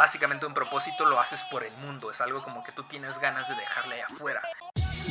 básicamente un propósito lo haces por el mundo, es algo como que tú tienes ganas de dejarle afuera.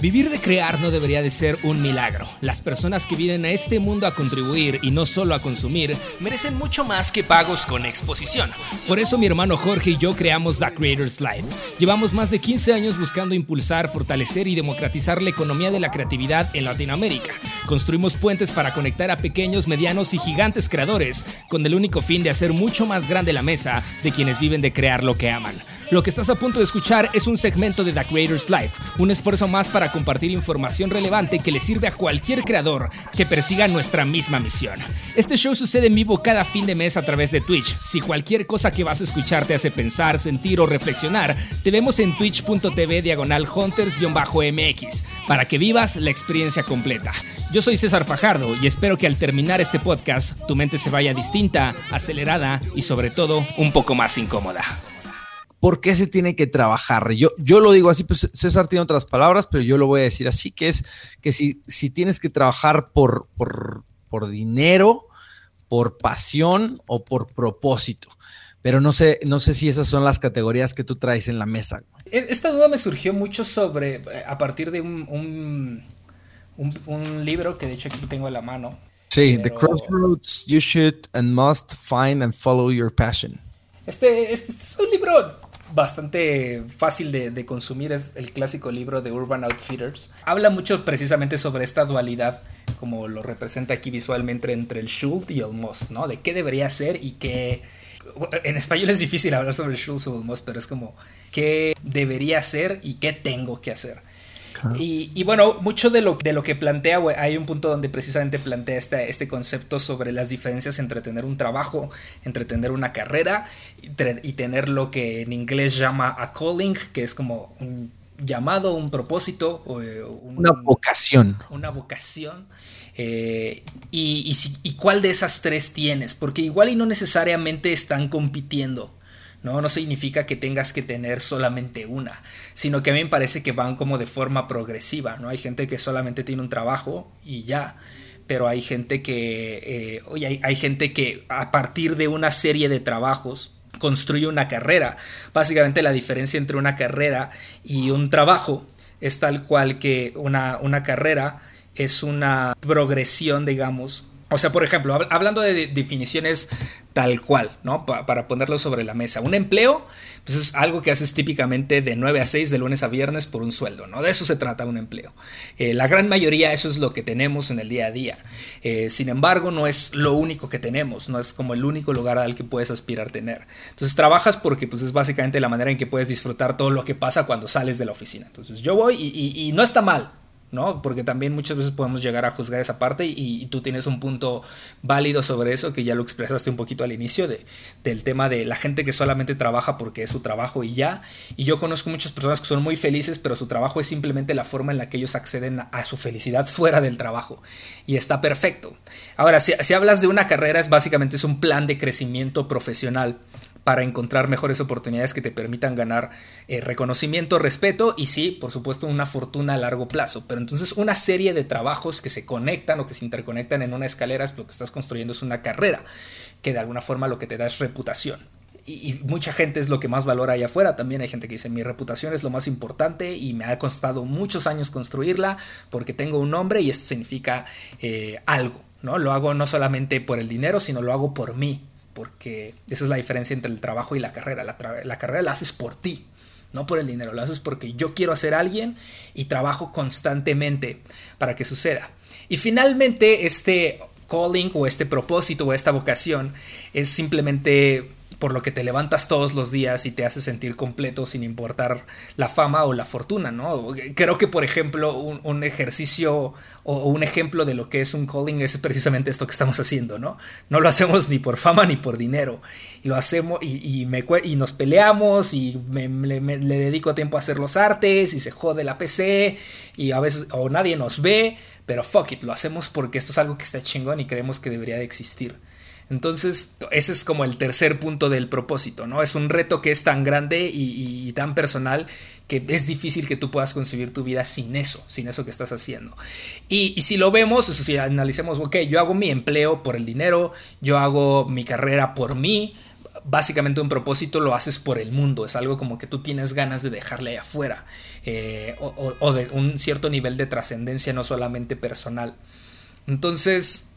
Vivir de crear no debería de ser un milagro. Las personas que vienen a este mundo a contribuir y no solo a consumir merecen mucho más que pagos con exposición. Por eso mi hermano Jorge y yo creamos The Creators Life. Llevamos más de 15 años buscando impulsar, fortalecer y democratizar la economía de la creatividad en Latinoamérica. Construimos puentes para conectar a pequeños, medianos y gigantes creadores con el único fin de hacer mucho más grande la mesa de quienes viven de crear lo que aman. Lo que estás a punto de escuchar es un segmento de The Creators Life, un esfuerzo más para compartir información relevante que le sirve a cualquier creador que persiga nuestra misma misión. Este show sucede en vivo cada fin de mes a través de Twitch. Si cualquier cosa que vas a escuchar te hace pensar, sentir o reflexionar, te vemos en twitch.tv diagonal hunters-mx para que vivas la experiencia completa. Yo soy César Fajardo y espero que al terminar este podcast tu mente se vaya distinta, acelerada y sobre todo un poco más incómoda. ¿Por qué se tiene que trabajar? Yo, yo lo digo así, pues César tiene otras palabras, pero yo lo voy a decir así, que es que si, si tienes que trabajar por, por, por dinero, por pasión o por propósito. Pero no sé, no sé si esas son las categorías que tú traes en la mesa. E, esta duda me surgió mucho sobre, a partir de un, un, libro que de hecho aquí tengo en la mano. Sí, The Crossroads You Should and Must Find and Follow Your Passion. Este, este, este es un libro bastante fácil de, consumir es el clásico libro de Urban Outfitters. Habla mucho precisamente sobre esta dualidad, como lo representa aquí visualmente, entre el should y el must, ¿no? De qué debería ser y qué... En español es difícil hablar sobre el should o el must, pero es como qué debería ser y qué tengo que hacer. Y, bueno, mucho de lo, de lo que plantea, hay un punto donde precisamente plantea este, este concepto sobre las diferencias entre tener un trabajo, entre tener una carrera y, tener lo que en inglés llama a calling, que es como un llamado, un propósito. O, eh, una vocación. Una vocación. Eh, y, y, cuál de esas tres tienes, porque igual y no necesariamente están compitiendo. ¿No? No significa que tengas que tener solamente una, sino que a mí me parece que van como de forma progresiva, ¿no? Hay gente que solamente tiene un trabajo y ya, pero hay gente que, eh, hay, hay gente que a partir de una serie de trabajos construye una carrera. Básicamente la diferencia entre una carrera y un trabajo es tal cual que una, una carrera es una progresión, digamos, o sea, por ejemplo, hablando de definiciones tal cual, ¿no? para ponerlo sobre la mesa. Un empleo, pues es algo que haces típicamente de 9 a 6, de lunes a viernes, por un sueldo, ¿no? De eso se trata un empleo. Eh, la gran mayoría eso es lo que tenemos en el día a día. Eh, sin embargo, no es lo único que tenemos, no es como el único lugar al que puedes aspirar tener. Entonces trabajas porque pues es básicamente la manera en que puedes disfrutar todo lo que pasa cuando sales de la oficina. Entonces yo voy y no está mal, ¿no? Porque también muchas veces podemos llegar a juzgar esa parte y, tú tienes un punto válido sobre eso que ya lo expresaste un poquito al inicio de, del tema de la gente que solamente trabaja porque es su trabajo y ya. Y yo conozco muchas personas que son muy felices, pero su trabajo es simplemente la forma en la que ellos acceden a, su felicidad fuera del trabajo. Y está perfecto. Ahora, si, si hablas de una carrera, es básicamente es un plan de crecimiento profesional para encontrar mejores oportunidades que te permitan ganar eh, reconocimiento, respeto y sí, por supuesto, una fortuna a largo plazo. Pero entonces una serie de trabajos que se conectan o que se interconectan en una escalera, es lo que estás construyendo es una carrera, que de alguna forma lo que te da es reputación. Y, mucha gente es lo que más valora allá afuera. También hay gente que dice, mi reputación es lo más importante y me ha costado muchos años construirla porque tengo un nombre y esto significa eh, algo. ¿no? Lo hago no solamente por el dinero, sino lo hago por mí, porque esa es la diferencia entre el trabajo y la carrera. La, carrera la haces por ti, no por el dinero, la haces porque yo quiero ser alguien y trabajo constantemente para que suceda. Y finalmente este calling o este propósito o esta vocación es simplemente por lo que te levantas todos los días y te hace sentir completo sin importar la fama o la fortuna, ¿no? Creo que, por ejemplo, un, ejercicio o, un ejemplo de lo que es un calling es precisamente esto que estamos haciendo, ¿no? No lo hacemos ni por fama ni por dinero. Y lo hacemos y, me, y nos peleamos y me, le dedico tiempo a hacer los artes y se jode la PC y a veces o nadie nos ve, pero fuck it, lo hacemos porque esto es algo que está chingón y creemos que debería de existir. Entonces, ese es como el tercer punto del propósito, ¿no? Es un reto que es tan grande y, tan personal que es difícil que tú puedas concebir tu vida sin eso, sin eso que estás haciendo. Y, si lo vemos, si analicemos, ok, yo hago mi empleo por el dinero, yo hago mi carrera por mí, básicamente un propósito lo haces por el mundo, es algo como que tú tienes ganas de dejarle ahí afuera, eh, o, de un cierto nivel de trascendencia, no solamente personal. Entonces,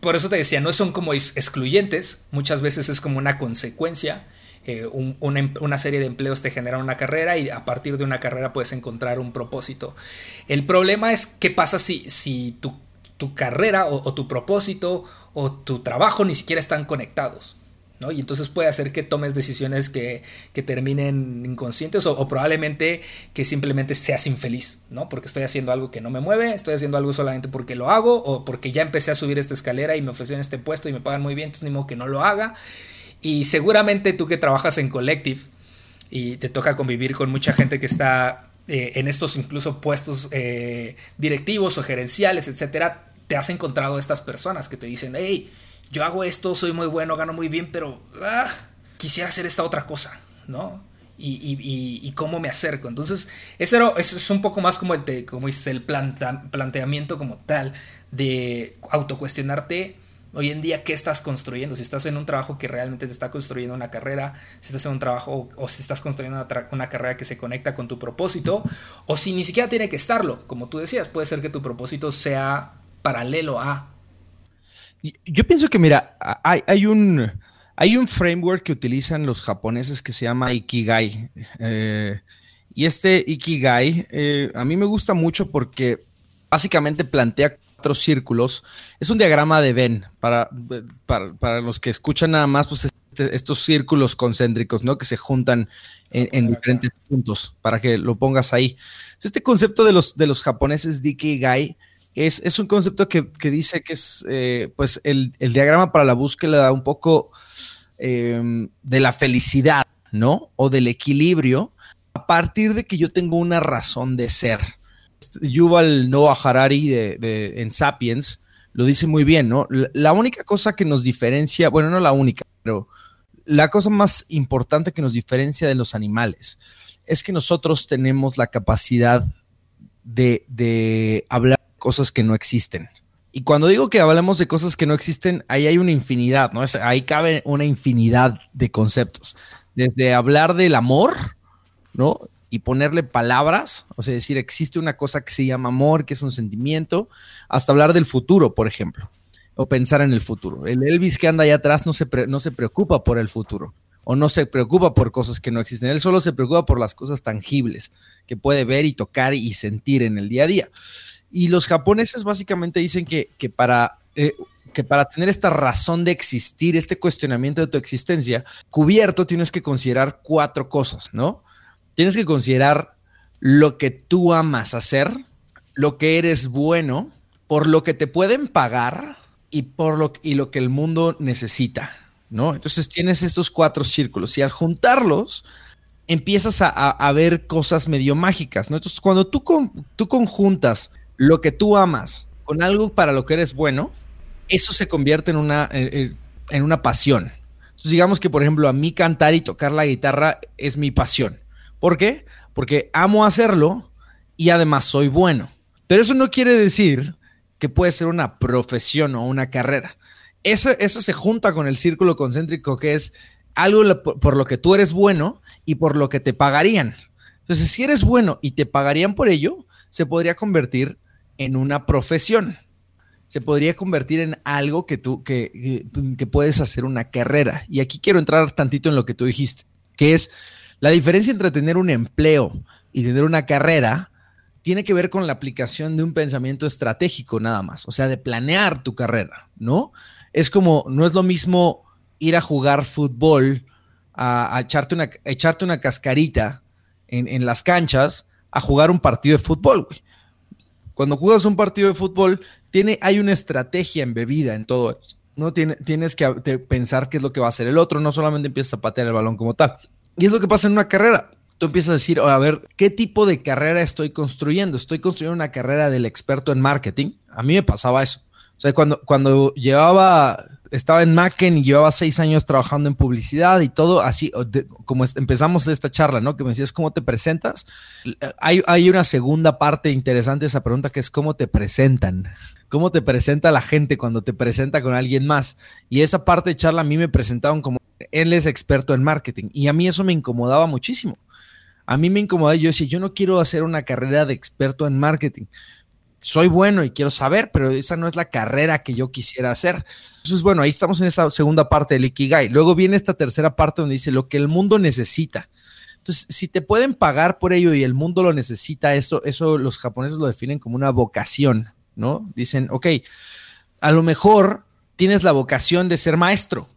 por eso te decía, no son como excluyentes, muchas veces es como una consecuencia. Eh, em, una, serie de empleos te genera una carrera y a partir de una carrera puedes encontrar un propósito. El problema es qué pasa si, si tu, carrera o, tu propósito o tu trabajo ni siquiera están conectados. Y entonces puede hacer que tomes decisiones que, terminen inconscientes o, probablemente que simplemente seas infeliz, ¿no? Porque estoy haciendo algo que no me mueve, estoy haciendo algo solamente porque lo hago o porque ya empecé a subir esta escalera y me ofrecieron este puesto y me pagan muy bien, entonces ni modo que no lo haga. Y seguramente tú que trabajas en Collective y te toca convivir con mucha gente que está eh, en estos incluso puestos eh, directivos o gerenciales, etcétera, te has encontrado estas personas que te dicen, hey, yo hago esto, soy muy bueno, gano muy bien, pero ah, quisiera hacer esta otra cosa, ¿no? Y, cómo me acerco. Entonces, eso, es un poco más como el, como el planteamiento como tal de autocuestionarte hoy en día qué estás construyendo. Si estás en un trabajo que realmente te está construyendo una carrera, si estás en un trabajo o si estás construyendo una, una, carrera que se conecta con tu propósito, o si ni siquiera tiene que estarlo. Como tú decías, puede ser que tu propósito sea paralelo a yo pienso que, mira, hay, un, hay un framework que utilizan los japoneses que se llama Ikigai. Eh, y este Ikigai eh, a mí me gusta mucho porque básicamente plantea cuatro círculos. Es un diagrama de Venn. Para, para, los que escuchan nada más, pues este, estos círculos concéntricos, ¿no? Que se juntan en, diferentes puntos para que lo pongas ahí. Este concepto de los, de los japoneses de Ikigai es, un concepto que, dice que es eh, pues el, diagrama para la búsqueda un poco em, de la felicidad, ¿no? O del equilibrio a partir de que yo tengo una razón de ser. Yuval Noah Harari de, en Sapiens lo dice muy bien, ¿no? La, única cosa que nos diferencia, bueno, no la única, pero la cosa más importante que nos diferencia de los animales es que nosotros tenemos la capacidad de, de hablar cosas que no existen. Y cuando digo que hablamos de cosas que no existen, ahí hay una infinidad, ¿no? ahí cabe una infinidad de conceptos. Desde hablar del amor, ¿no? Y ponerle palabras, o sea, decir, existe una cosa que se llama amor, que es un sentimiento, hasta hablar del futuro, por ejemplo, o pensar en el futuro. El Elvis que anda allá atrás no se, no se preocupa por el futuro, o no se preocupa por cosas que no existen. Él solo se preocupa por las cosas tangibles que puede ver y tocar y sentir en el día a día. Y los japoneses básicamente dicen que, para, eh, que para tener esta razón de existir, este cuestionamiento de tu existencia, cubierto tienes que considerar cuatro cosas, ¿no? Tienes que considerar lo que tú amas hacer, lo que eres bueno, por lo que te pueden pagar y por lo, y lo que el mundo necesita, ¿no? Entonces tienes estos cuatro círculos y al juntarlos empiezas a, ver cosas medio mágicas, ¿no? Entonces cuando tú, tú conjuntas lo que tú amas con algo para lo que eres bueno, eso se convierte en una, en, una pasión. Entonces, digamos que, por ejemplo, a mí cantar y tocar la guitarra es mi pasión. ¿Por qué? Porque amo hacerlo y además soy bueno. Pero eso no quiere decir que puede ser una profesión o una carrera. Eso, eso se junta con el círculo concéntrico que es algo por lo que tú eres bueno y por lo que te pagarían. Entonces, si eres bueno y te pagarían por ello, se podría convertir en una profesión. Se podría convertir en algo que tú, que, que, puedes hacer una carrera. Y aquí quiero entrar tantito en lo que tú dijiste, que es la diferencia entre tener un empleo y tener una carrera tiene que ver con la aplicación de un pensamiento estratégico nada más, o sea, de planear tu carrera, ¿no? Es como, no es lo mismo ir a jugar fútbol, a, echarte, una, echarte una cascarita en, en, las canchas, a jugar un partido de fútbol, güey. Cuando juegas un partido de fútbol, tiene, hay una estrategia embebida en todo ¿no? tienes que pensar qué es lo que va a hacer el otro, no solamente empiezas a patear el balón como tal. Y es lo que pasa en una carrera. Tú empiezas a decir, a ver, ¿qué tipo de carrera estoy construyendo? Estoy construyendo una carrera del experto en marketing. A mí me pasaba eso. O sea, cuando, cuando llevaba estaba en Macken y llevaba seis años trabajando en publicidad y todo así, como empezamos esta charla, ¿no? Que me decías, ¿cómo te presentas? Hay, hay una segunda parte interesante de esa pregunta que es cómo te presentan. ¿Cómo te presenta la gente cuando te presenta con alguien más? Y esa parte de charla a mí me presentaban como él es experto en marketing. Y a mí eso me incomodaba muchísimo. A mí me incomodaba, yo decía, yo no quiero hacer una carrera de experto en marketing. Soy bueno y quiero saber, pero esa no es la carrera que yo quisiera hacer. Entonces, bueno, ahí estamos en esa segunda parte del Ikigai. Luego viene esta tercera parte donde dice lo que el mundo necesita. Entonces, si te pueden pagar por ello y el mundo lo necesita, eso, eso los japoneses lo definen como una vocación, ¿no? Dicen, ok, a lo mejor tienes la vocación de ser maestro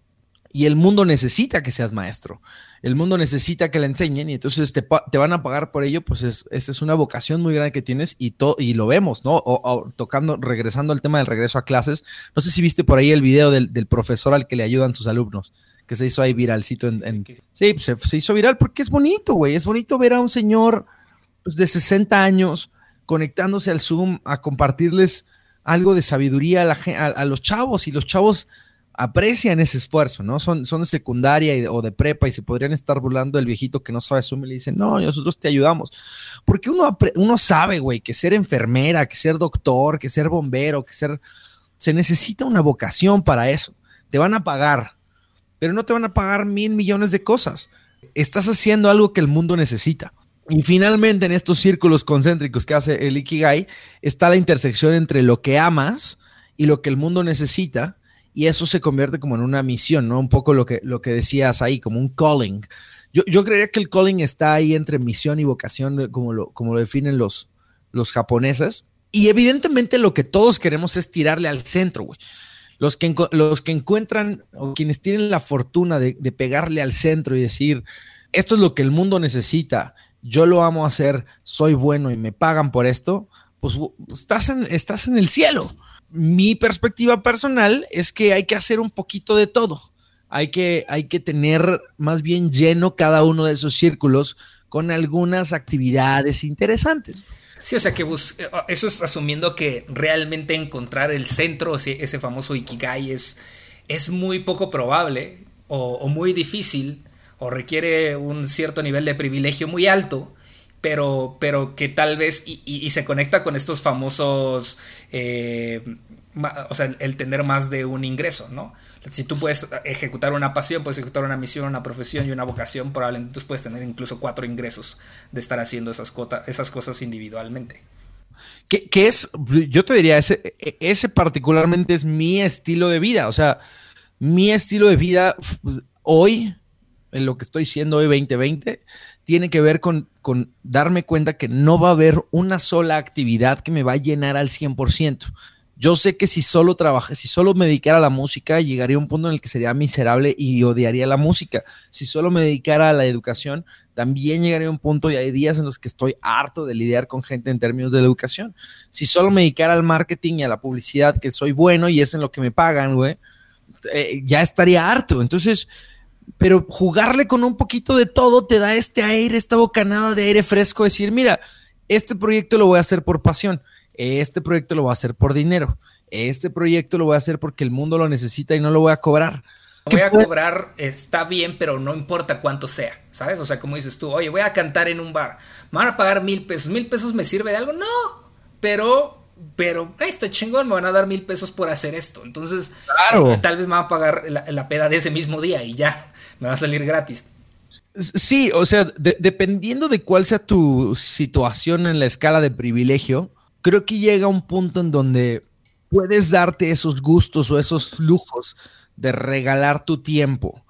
y el mundo necesita que seas maestro. El mundo necesita que le enseñen y entonces te, van a pagar por ello, pues es, esa es una vocación muy grande que tienes y, y lo vemos, ¿no? O, tocando, regresando al tema del regreso a clases, no sé si viste por ahí el video del, profesor al que le ayudan sus alumnos, que se hizo ahí viralcito en... sí, se, se, hizo viral porque es bonito, güey, es bonito ver a un señor pues, de 60 años conectándose al Zoom a compartirles algo de sabiduría a, los chavos y los chavos aprecian ese esfuerzo, ¿no? Son, de secundaria o de prepa y se podrían estar burlando del viejito que no sabe Zoom y le dicen, no, nosotros te ayudamos. Porque uno, uno sabe, güey, que ser enfermera, que ser doctor, que ser bombero, que ser... Se necesita una vocación para eso. Te van a pagar, pero no te van a pagar mil millones de cosas. Estás haciendo algo que el mundo necesita. Y finalmente en estos círculos concéntricos que hace el Ikigai está la intersección entre lo que amas y lo que el mundo necesita y eso se convierte como en una misión, ¿no? Un poco lo que, lo que decías ahí, como un calling. Yo, yo creería que el calling está ahí entre misión y vocación, como lo, como lo definen los, los japoneses. Y evidentemente lo que todos queremos es tirarle al centro, güey. Los que, los que encuentran o quienes tienen la fortuna de, de pegarle al centro y decir, esto es lo que el mundo necesita yo lo amo hacer, soy bueno y me pagan por esto, pues estás en, estás en el cielo. Mi perspectiva personal es que hay que hacer un poquito de todo. Hay que, hay que tener más bien lleno cada uno de esos círculos con algunas actividades interesantes. Sí, o sea que eso es asumiendo que realmente encontrar el centro, ese, famoso Ikigai, es, es muy poco probable o, o muy difícil o requiere un cierto nivel de privilegio muy alto, pero, pero que tal vez y, se conecta con estos famosos, eh, o sea, el, tener más de un ingreso, ¿no? Si tú puedes ejecutar una pasión, puedes ejecutar una misión, una profesión y una vocación, probablemente tú puedes tener incluso cuatro ingresos de estar haciendo esas, esas cosas individualmente. ¿Qué, es? Yo te diría, ese, ese particularmente es mi estilo de vida. O sea, mi estilo de vida hoy en lo que estoy siendo hoy 2020 tiene que ver con, con, darme cuenta que no va a haber una sola actividad que me va a llenar al 100%. Yo sé que si solo trabajé, si solo me dedicara a la música, llegaría un punto en el que sería miserable y odiaría la música. Si solo me dedicara a la educación, también llegaría un punto y hay días en los que estoy harto de lidiar con gente en términos de la educación. Si solo me dedicara al marketing y a la publicidad, que soy bueno y es en lo que me pagan, güey, eh, ya estaría harto. Entonces, pero jugarle con un poquito de todo te da este aire, esta bocanada de aire fresco, decir, mira, este proyecto lo voy a hacer por pasión, este proyecto lo voy a hacer por dinero, este proyecto lo voy a hacer porque el mundo lo necesita y no lo voy a cobrar. Voy a cobrar, está bien, pero no importa cuánto sea, ¿sabes? O sea, como dices tú, oye, voy a cantar en un bar, me van a pagar mil pesos, mil pesos me sirve de algo, no, pero pero este chingón, me van a dar mil pesos por hacer esto. Entonces, tal vez me van a pagar la, la, peda de ese mismo día y ya me va a salir gratis. Sí, o sea, dependiendo de cuál sea tu situación en la escala de privilegio, creo que llega un punto en donde puedes darte esos gustos o esos lujos de regalar tu tiempo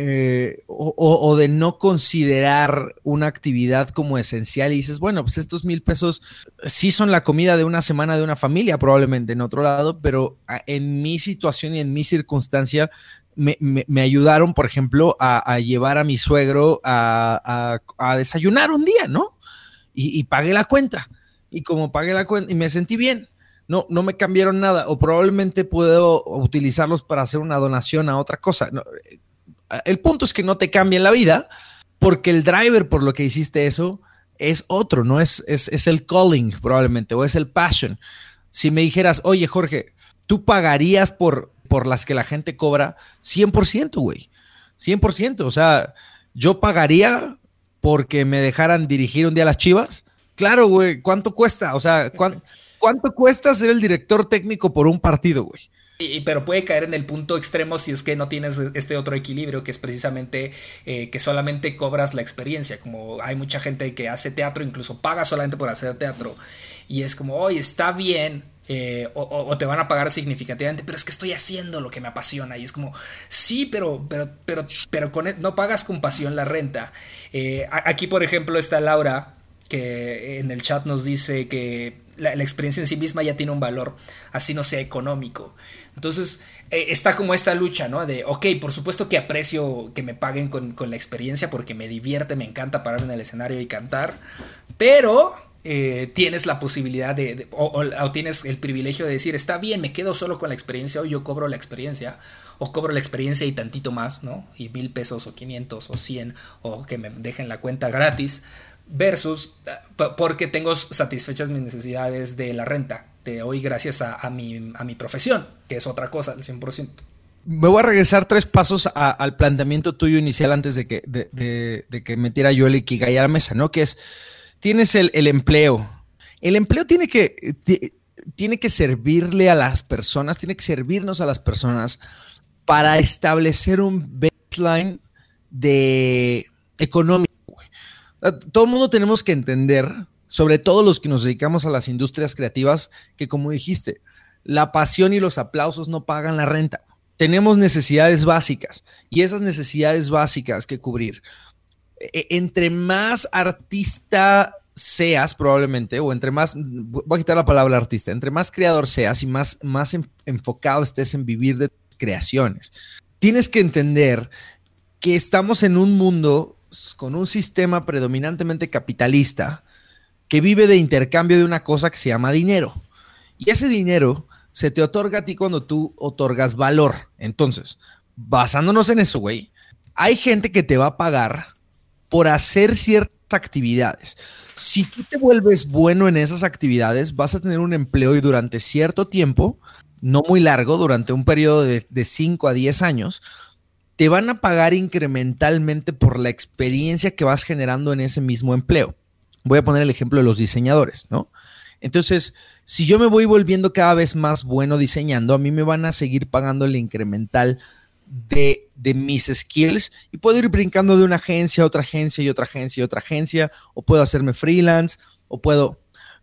eh, o, de no considerar una actividad como esencial y dices, bueno, pues estos mil pesos sí son la comida de una semana de una familia, probablemente en otro lado, pero en mi situación y en mi circunstancia me, ayudaron, por ejemplo, a, llevar a mi suegro a, desayunar un día, ¿no? Y, pagué la cuenta. Y como pagué la cuenta y me sentí bien, no, no me cambiaron nada. O probablemente puedo utilizarlos para hacer una donación a otra cosa. el punto es que no te cambien la vida, porque el driver por lo que hiciste eso es otro, ¿no? Es, es, es el calling probablemente, o es el passion. Si me dijeras, oye Jorge, tú pagarías por, por las que la gente cobra 100%, güey. 100%. O sea, yo pagaría porque me dejaran dirigir un día a las chivas. Claro, güey. ¿Cuánto cuesta? O sea, ¿cuánto, cuesta ser el director técnico por un partido, güey? Y, pero puede caer en el punto extremo si es que no tienes este otro equilibrio que es precisamente eh, que solamente cobras la experiencia. Como hay mucha gente que hace teatro, incluso paga solamente por hacer teatro. Y es como, oye, está bien, eh, o, te van a pagar significativamente, pero es que estoy haciendo lo que me apasiona. Y es como, sí, pero, pero, pero, pero con, e, no pagas con pasión la renta. Eh, aquí, por ejemplo, está Laura, que en el chat nos dice que la, experiencia en sí misma ya tiene un valor, así no sea económico. Entonces, eh, está como esta lucha, ¿no? De, ok, por supuesto que aprecio que me paguen con, con la experiencia porque me divierte, me encanta pararme en el escenario y cantar, pero eh, tienes la posibilidad de, o, tienes el privilegio de decir, está bien, me quedo solo con la experiencia o yo cobro la experiencia o cobro la experiencia y tantito más, ¿no? Y mil pesos o quinientos o cien o que me dejen la cuenta gratis versus porque tengo satisfechas mis necesidades de la renta de hoy gracias a, mi, a mi profesión, que es otra cosa al 100%. Me voy a regresar tres pasos al planteamiento tuyo inicial antes de que, de, de que metiera yo el Ikigai a la mesa, ¿no? Que es tienes el, empleo. El empleo tiene que, tiene que servirle a las personas, tiene que servirnos a las personas para establecer un baseline de económico. Todo el mundo tenemos que entender, sobre todo los que nos dedicamos a las industrias creativas, que como dijiste, la pasión y los aplausos no pagan la renta. Tenemos necesidades básicas y esas necesidades básicas que cubrir entre más artista seas probablemente, o entre más, voy a quitar la palabra artista, entre más creador seas y más, más enfocado estés en vivir de creaciones, tienes que entender que estamos en un mundo con un sistema predominantemente capitalista que vive de intercambio de una cosa que se llama dinero. Y ese dinero se te otorga a ti cuando tú otorgas valor. Entonces, basándonos en eso, güey, hay gente que te va a pagar por hacer ciertas actividades. Si tú te vuelves bueno en esas actividades, vas a tener un empleo y durante cierto tiempo, no muy largo, durante un periodo de, 5 a 10 años, te van a pagar incrementalmente por la experiencia que vas generando en ese mismo empleo. Voy a poner el ejemplo de los diseñadores, ¿no? Entonces, si yo me voy volviendo cada vez más bueno diseñando, a mí me van a seguir pagando el incremental de, mis skills y puedo ir brincando de una agencia a otra agencia y otra agencia y otra agencia, o puedo hacerme freelance, o puedo,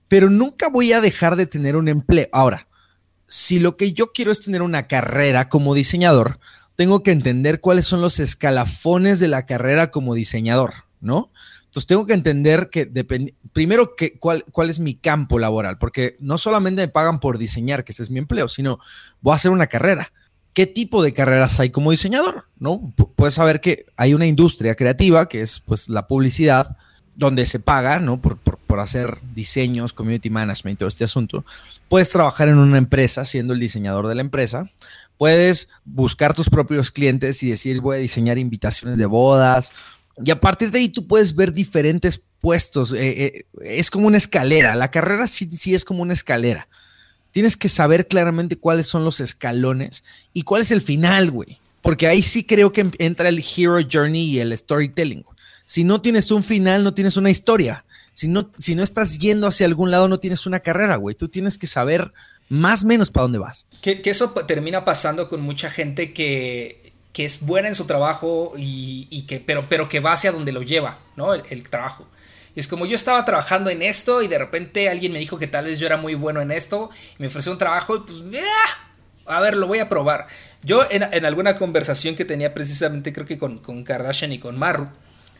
pero nunca voy a dejar de tener un empleo. Ahora, si lo que yo quiero es tener una carrera como diseñador, tengo que entender cuáles son los escalafones de la carrera como diseñador, ¿no? Entonces tengo que entender que primero que, cuál, cuál es mi campo laboral, porque no solamente me pagan por diseñar, que ese es mi empleo, sino voy a hacer una carrera qué tipo de carreras hay como diseñador, ¿no? puedes saber que hay una industria creativa, que es pues la publicidad, donde se paga, ¿no? Por, hacer diseños, community management todo este asunto. Puedes trabajar en una empresa siendo el diseñador de la empresa. Puedes buscar tus propios clientes y decir, voy a diseñar invitaciones de bodas. Y a partir de ahí tú puedes ver diferentes puestos. Eh, eh, es como una escalera. La carrera sí, sí es como una escalera. Tienes que saber claramente cuáles son los escalones y cuál es el final, güey. Porque ahí sí creo que entra el hero journey y el storytelling. Si no tienes un final, no tienes una historia. Si no, si no estás yendo hacia algún lado, no tienes una carrera, güey. Tú tienes que saber más o menos para dónde vas. Que, eso termina pasando con mucha gente que, es buena en su trabajo y, que, pero, pero que va hacia donde lo lleva, ¿no? el trabajo. Y es como yo estaba trabajando en esto y de repente alguien me dijo que tal vez yo era muy bueno en esto y me ofreció un trabajo y pues, a ver, lo voy a probar. Yo en, alguna conversación que tenía precisamente creo que con, Kardashian y con Maru,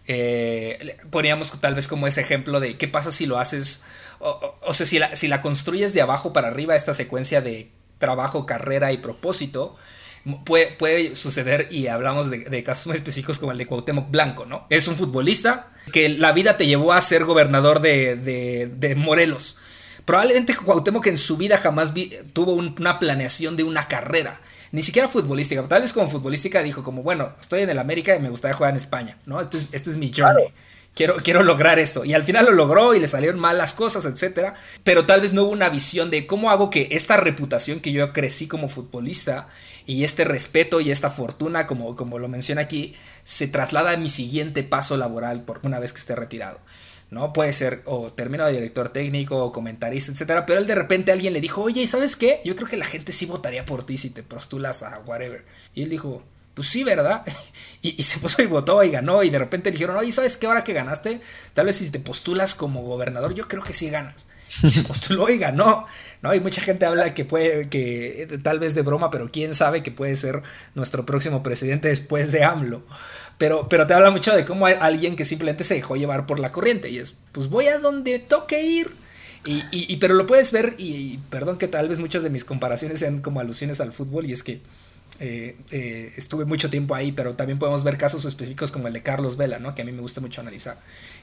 eh, poníamos tal vez como ese ejemplo de qué pasa si lo haces, o, sea, si la, si la construyes de abajo para arriba, esta secuencia de trabajo, carrera y propósito, Puede, puede, suceder y hablamos de, casos muy específicos como el de Cuauhtémoc Blanco, ¿no? Es un futbolista que la vida te llevó a ser gobernador de, de, Morelos. Probablemente Cuauhtémoc en su vida jamás tuvo una planeación de una carrera, ni siquiera futbolística. Tal vez como futbolística dijo como, bueno, estoy en el América y me gustaría jugar en España, ¿no? Este es, este es mi journey. Quiero, quiero, lograr esto. Y al final lo logró y le salieron mal las cosas, etc. Pero tal vez no hubo una visión de cómo hago que esta reputación que yo crecí como futbolista y este respeto y esta fortuna, como, como lo menciona aquí, se traslada a mi siguiente paso laboral por una vez que esté retirado. ¿no? Puede ser o termino de director técnico o comentarista, etcétera, pero él de repente alguien le dijo, oye, ¿sabes qué? Yo creo que la gente sí votaría por ti si te postulas a whatever. Y él dijo, pues sí, ¿verdad? Y, se puso y votó y ganó y de repente le dijeron, oye, ¿sabes qué? Ahora que ganaste, tal vez si te postulas como gobernador, yo creo que sí ganas. Y se postuló y ganó, ¿no? Y mucha gente habla que puede, que tal vez de broma, pero quién sabe que puede ser nuestro próximo presidente después de AMLO. Pero, pero te habla mucho de cómo hay alguien que simplemente se dejó llevar por la corriente y es, pues voy a donde toque ir. Y, y, pero lo puedes ver, y, perdón que tal vez muchas de mis comparaciones sean como alusiones al fútbol, y es que eh, eh, estuve mucho tiempo ahí, pero también podemos ver casos específicos como el de Carlos Vela, ¿no? que a mí me gusta mucho analizar,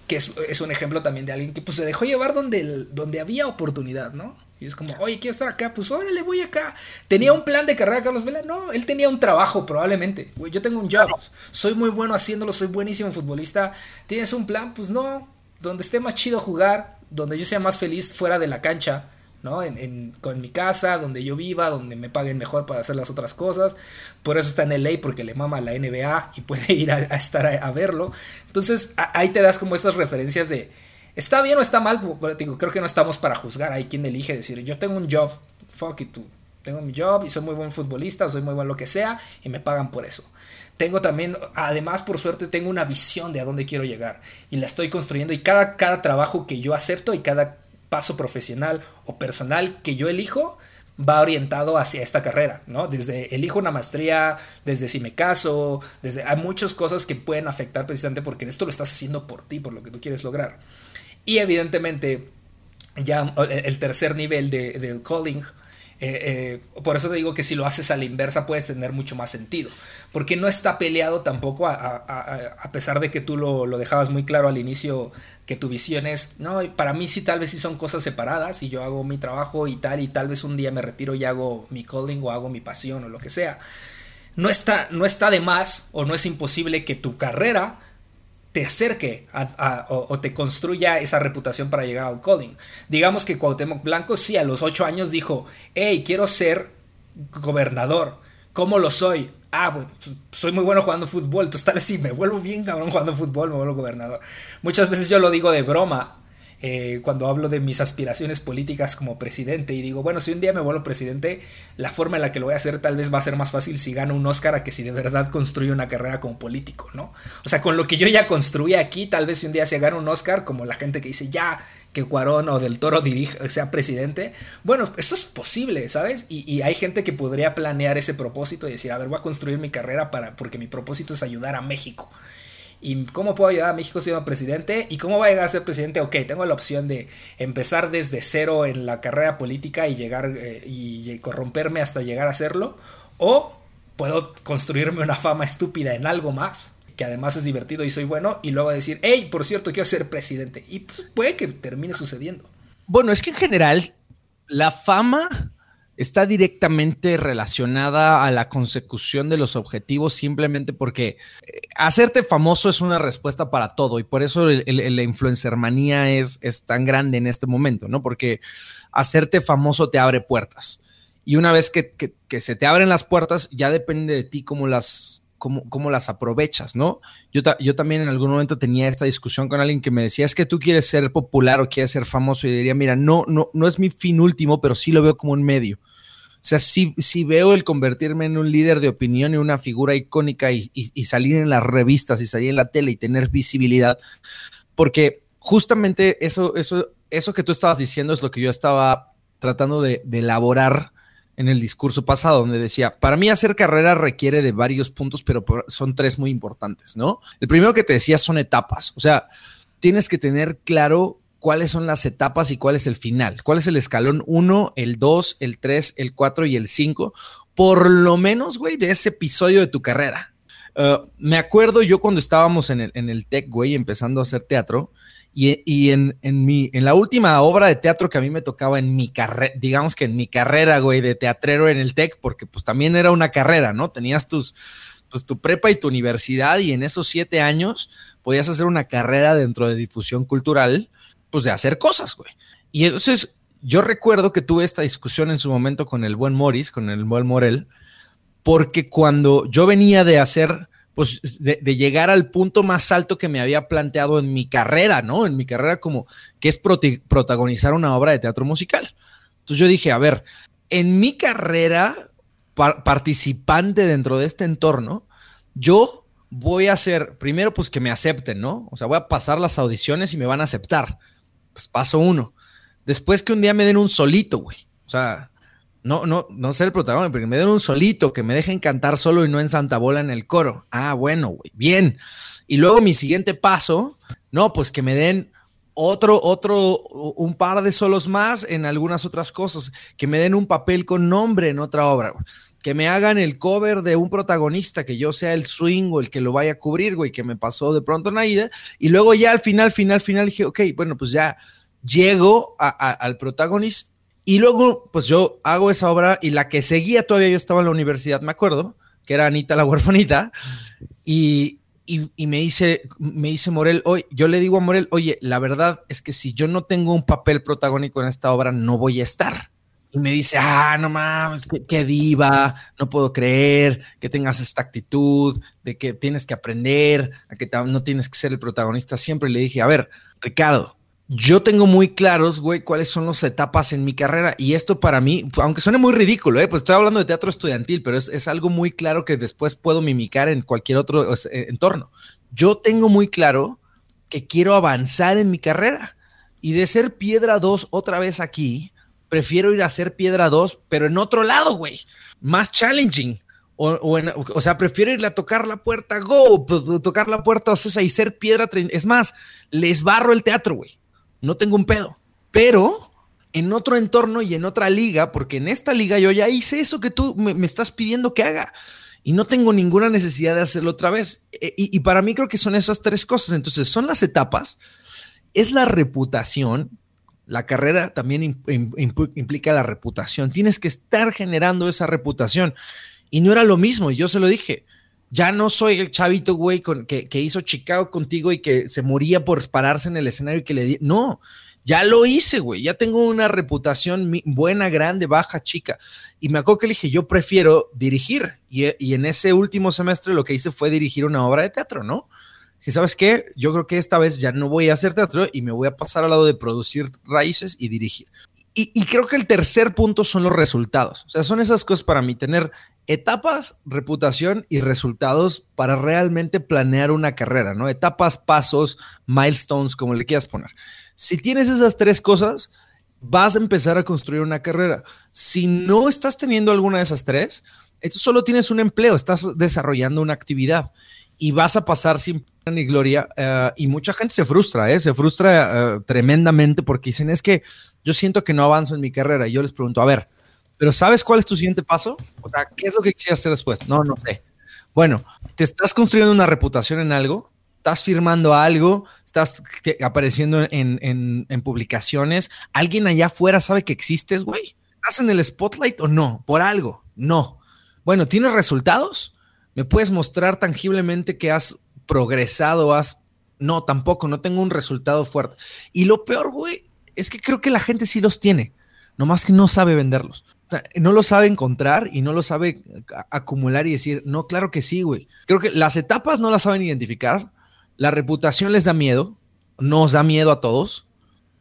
que es, es un ejemplo también de alguien que pues, se dejó llevar donde, donde había oportunidad, ¿no? Y es como, oye, quiero estar acá, pues órale, voy acá. ¿Tenía un plan de carrera Carlos Vela? No, él tenía un trabajo probablemente. Yo tengo un job, soy muy bueno haciéndolo, soy buenísimo futbolista. ¿Tienes un plan? Pues no, donde esté más chido jugar, donde yo sea más feliz fuera de la cancha. ¿No? En, con mi casa, donde yo viva, donde me paguen mejor para hacer las otras cosas. Por eso está en LA, porque le mama la NBA y puede ir a, estar a, verlo. Entonces ahí te das como estas referencias de, ¿Está bien o está mal? digo, creo que no estamos para juzgar. Hay quien elige decir, yo tengo un job, fuck it, tú. Tengo mi job y soy muy buen futbolista, soy muy buen lo que sea, y me pagan por eso. Tengo también, además, por suerte, tengo una visión de a dónde quiero llegar. Y la estoy construyendo. Y cada, cada trabajo que yo acepto y cada paso profesional o personal que yo elijo, va orientado hacia esta carrera, ¿no? Desde elijo una maestría, desde si me caso, desde hay muchas cosas que pueden afectar precisamente porque esto lo estás haciendo por ti, por lo que tú quieres lograr. Y evidentemente, ya el tercer nivel de, del calling, eh, eh, por eso te digo que si lo haces a la inversa puedes tener mucho más sentido. Porque no está peleado tampoco, a, pesar de que tú lo, lo, dejabas muy claro al inicio, que tu visión es, no, para mí sí tal vez sí son cosas separadas y yo hago mi trabajo y tal, y tal vez un día me retiro y hago mi calling o hago mi pasión o lo que sea. No está, no está de más o no es imposible que tu carrera te acerque o, te construya esa reputación para llegar al coding. Digamos que Cuauhtémoc Blanco sí a los ocho años dijo, hey, quiero ser gobernador. ¿Cómo lo soy? Ah, pues, soy muy bueno jugando fútbol. Entonces tal vez si me vuelvo bien cabrón jugando fútbol, me vuelvo gobernador. Muchas veces yo lo digo de broma, eh, cuando hablo de mis aspiraciones políticas como presidente y digo, bueno, si un día me vuelvo presidente, la forma en la que lo voy a hacer tal vez va a ser más fácil si gano un Oscar a que si de verdad construyo una carrera como político, ¿no? O sea, con lo que yo ya construí aquí, tal vez si un día se gana un Oscar, como la gente que dice, ya, que Cuarón o del Toro dirija, sea presidente, bueno, eso es posible, ¿sabes? Y, y, hay gente que podría planear ese propósito y decir, a ver, voy a construir mi carrera para, porque mi propósito es ayudar a México. ¿Y cómo puedo ayudar a México siendo presidente? ¿Y cómo va a llegar a ser presidente? Ok, tengo la opción de empezar desde cero en la carrera política y llegar eh, y corromperme hasta llegar a serlo. O puedo construirme una fama estúpida en algo más, que además es divertido y soy bueno, y luego decir, hey, por cierto, quiero ser presidente. Y pues puede que termine sucediendo. Bueno, es que en general la fama está directamente relacionada a la consecución de los objetivos simplemente porque eh, hacerte famoso es una respuesta para todo y por eso la influencer manía es, es tan grande en este momento, ¿no? Porque hacerte famoso te abre puertas y una vez que, se te abren las puertas ya depende de ti cómo las, Cómo, las aprovechas, ¿no? Yo, yo, también en algún momento tenía esta discusión con alguien que me decía, es que tú quieres ser popular o quieres ser famoso y diría, mira, no, no, no es mi fin último, pero sí lo veo como un medio. O sea, si, si veo el convertirme en un líder de opinión y una figura icónica y, salir en las revistas y salir en la tele y tener visibilidad, porque justamente eso, eso, eso que tú estabas diciendo es lo que yo estaba tratando de, elaborar en el discurso pasado, donde decía, para mí hacer carrera requiere de varios puntos, pero son tres muy importantes, ¿no? El primero que te decía son etapas, o sea, tienes que tener claro cuáles son las etapas y cuál es el final. ¿Cuál es el escalón 1, el 2, el 3, el 4 y el 5? Por lo menos, güey, de ese episodio de tu carrera. Uh, me acuerdo yo cuando estábamos en el, en el TEC, güey, empezando a hacer teatro. Y, en, mi, en la última obra de teatro que a mí me tocaba en mi carrera, digamos que en mi carrera, güey, de teatrero en el TEC, porque pues también era una carrera, ¿no? Tenías tus, pues, tu prepa y tu universidad y en esos siete años podías hacer una carrera dentro de difusión cultural pues de hacer cosas, güey. Y entonces yo recuerdo que tuve esta discusión en su momento con el buen Morris, con el buen Morel, porque cuando yo venía de hacer pues, de, llegar al punto más alto que me había planteado en mi carrera, ¿no? En mi carrera como que es protagonizar una obra de teatro musical. Entonces yo dije, a ver, en mi carrera participante dentro de este entorno, yo voy a hacer, primero, pues que me acepten, ¿no? O sea, voy a pasar las audiciones y me van a aceptar. Pues paso uno. Después que un día me den un solito, güey. O sea, no, no, no ser el protagonista, pero que me den un solito, que me dejen cantar solo y no en Santa Bola en el coro. Ah, bueno, güey, bien. Y luego mi siguiente paso, no, pues que me den otro, otro, un par de solos más en algunas otras cosas, que me den un papel con nombre en otra obra, que me hagan el cover de un protagonista, que yo sea el swing o el que lo vaya a cubrir, güey, que me pasó de pronto Naida, y luego ya al final, final, final dije, ok, bueno, pues ya llego al protagonista, y luego pues yo hago esa obra y la que seguía todavía yo estaba en la universidad, me acuerdo, que era Anita la huerfanita, y, y, me dice, me dice Morel, hoy yo le digo a Morel, oye, la verdad es que si yo no tengo un papel protagónico en esta obra, no voy a estar. Y me dice, ah, no mames, qué, diva, no puedo creer que tengas esta actitud de que tienes que aprender, a que no tienes que ser el protagonista siempre. le dije, a ver, Ricardo, yo tengo muy claros, güey, cuáles son las etapas en mi carrera. Y esto para mí, aunque suene muy ridículo, ¿eh? pues estoy hablando de teatro estudiantil, pero es, algo muy claro que después puedo mimicar en cualquier otro entorno. Yo tengo muy claro que quiero avanzar en mi carrera. Y de ser piedra 2 otra vez aquí, prefiero ir a ser piedra 2, pero en otro lado, güey. Más challenging. O, o, sea, prefiero irle a tocar la puerta, go, pues, tocar la puerta, o sea, y ser piedra. Es más, les barro el teatro, güey no tengo un pedo. Pero en otro entorno y en otra liga, porque en esta liga yo ya hice eso que tú me, estás pidiendo que haga y no tengo ninguna necesidad de hacerlo otra vez. E, y, para mí creo que son esas tres cosas. Entonces, son las etapas, es la reputación. La carrera también implica la reputación. Tienes que estar generando esa reputación. Y no era lo mismo, yo se lo dije. Ya no soy el chavito, güey, que, que, hizo Chicago contigo y que se moría por pararse en el escenario y que le di. No, ya lo hice, güey. Ya tengo una reputación buena, grande, baja, chica. Y me acuerdo que le dije, yo prefiero dirigir. Y, en ese último semestre lo que hice fue dirigir una obra de teatro, ¿no? Y sabes qué, yo creo que esta vez ya no voy a hacer teatro y me voy a pasar al lado de producir raíces y dirigir. Y, creo que el tercer punto son los resultados. O sea, son esas cosas para mí, tener etapas, reputación y resultados para realmente planear una carrera, ¿no? Etapas, pasos, milestones, como le quieras poner. Si tienes esas tres cosas, vas a empezar a construir una carrera. Si no estás teniendo alguna de esas tres, solo tienes un empleo, estás desarrollando una actividad y vas a pasar sin ni gloria. Eh, y mucha gente se frustra, ¿eh? se frustra eh, tremendamente porque dicen, es que yo siento que no avanzo en mi carrera. Y yo les pregunto, a ver, pero ¿sabes cuál es tu siguiente paso? O sea, ¿qué es lo que quisieras hacer después? No, no sé. Bueno, te estás construyendo una reputación en algo, estás firmando algo, estás apareciendo en, publicaciones. ¿Alguien allá afuera sabe que existes, güey? ¿Estás en el spotlight o no? Por algo. No. Bueno, ¿tienes resultados? ¿Me puedes mostrar tangiblemente que has progresado? Has... No, tampoco, no tengo un resultado fuerte. Y lo peor, güey, es que creo que la gente sí los tiene, nomás que no sabe venderlos no lo sabe encontrar y no lo sabe acumular y decir, no, claro que sí, güey. Creo que las etapas no las saben identificar, la reputación les da miedo, nos da miedo a todos,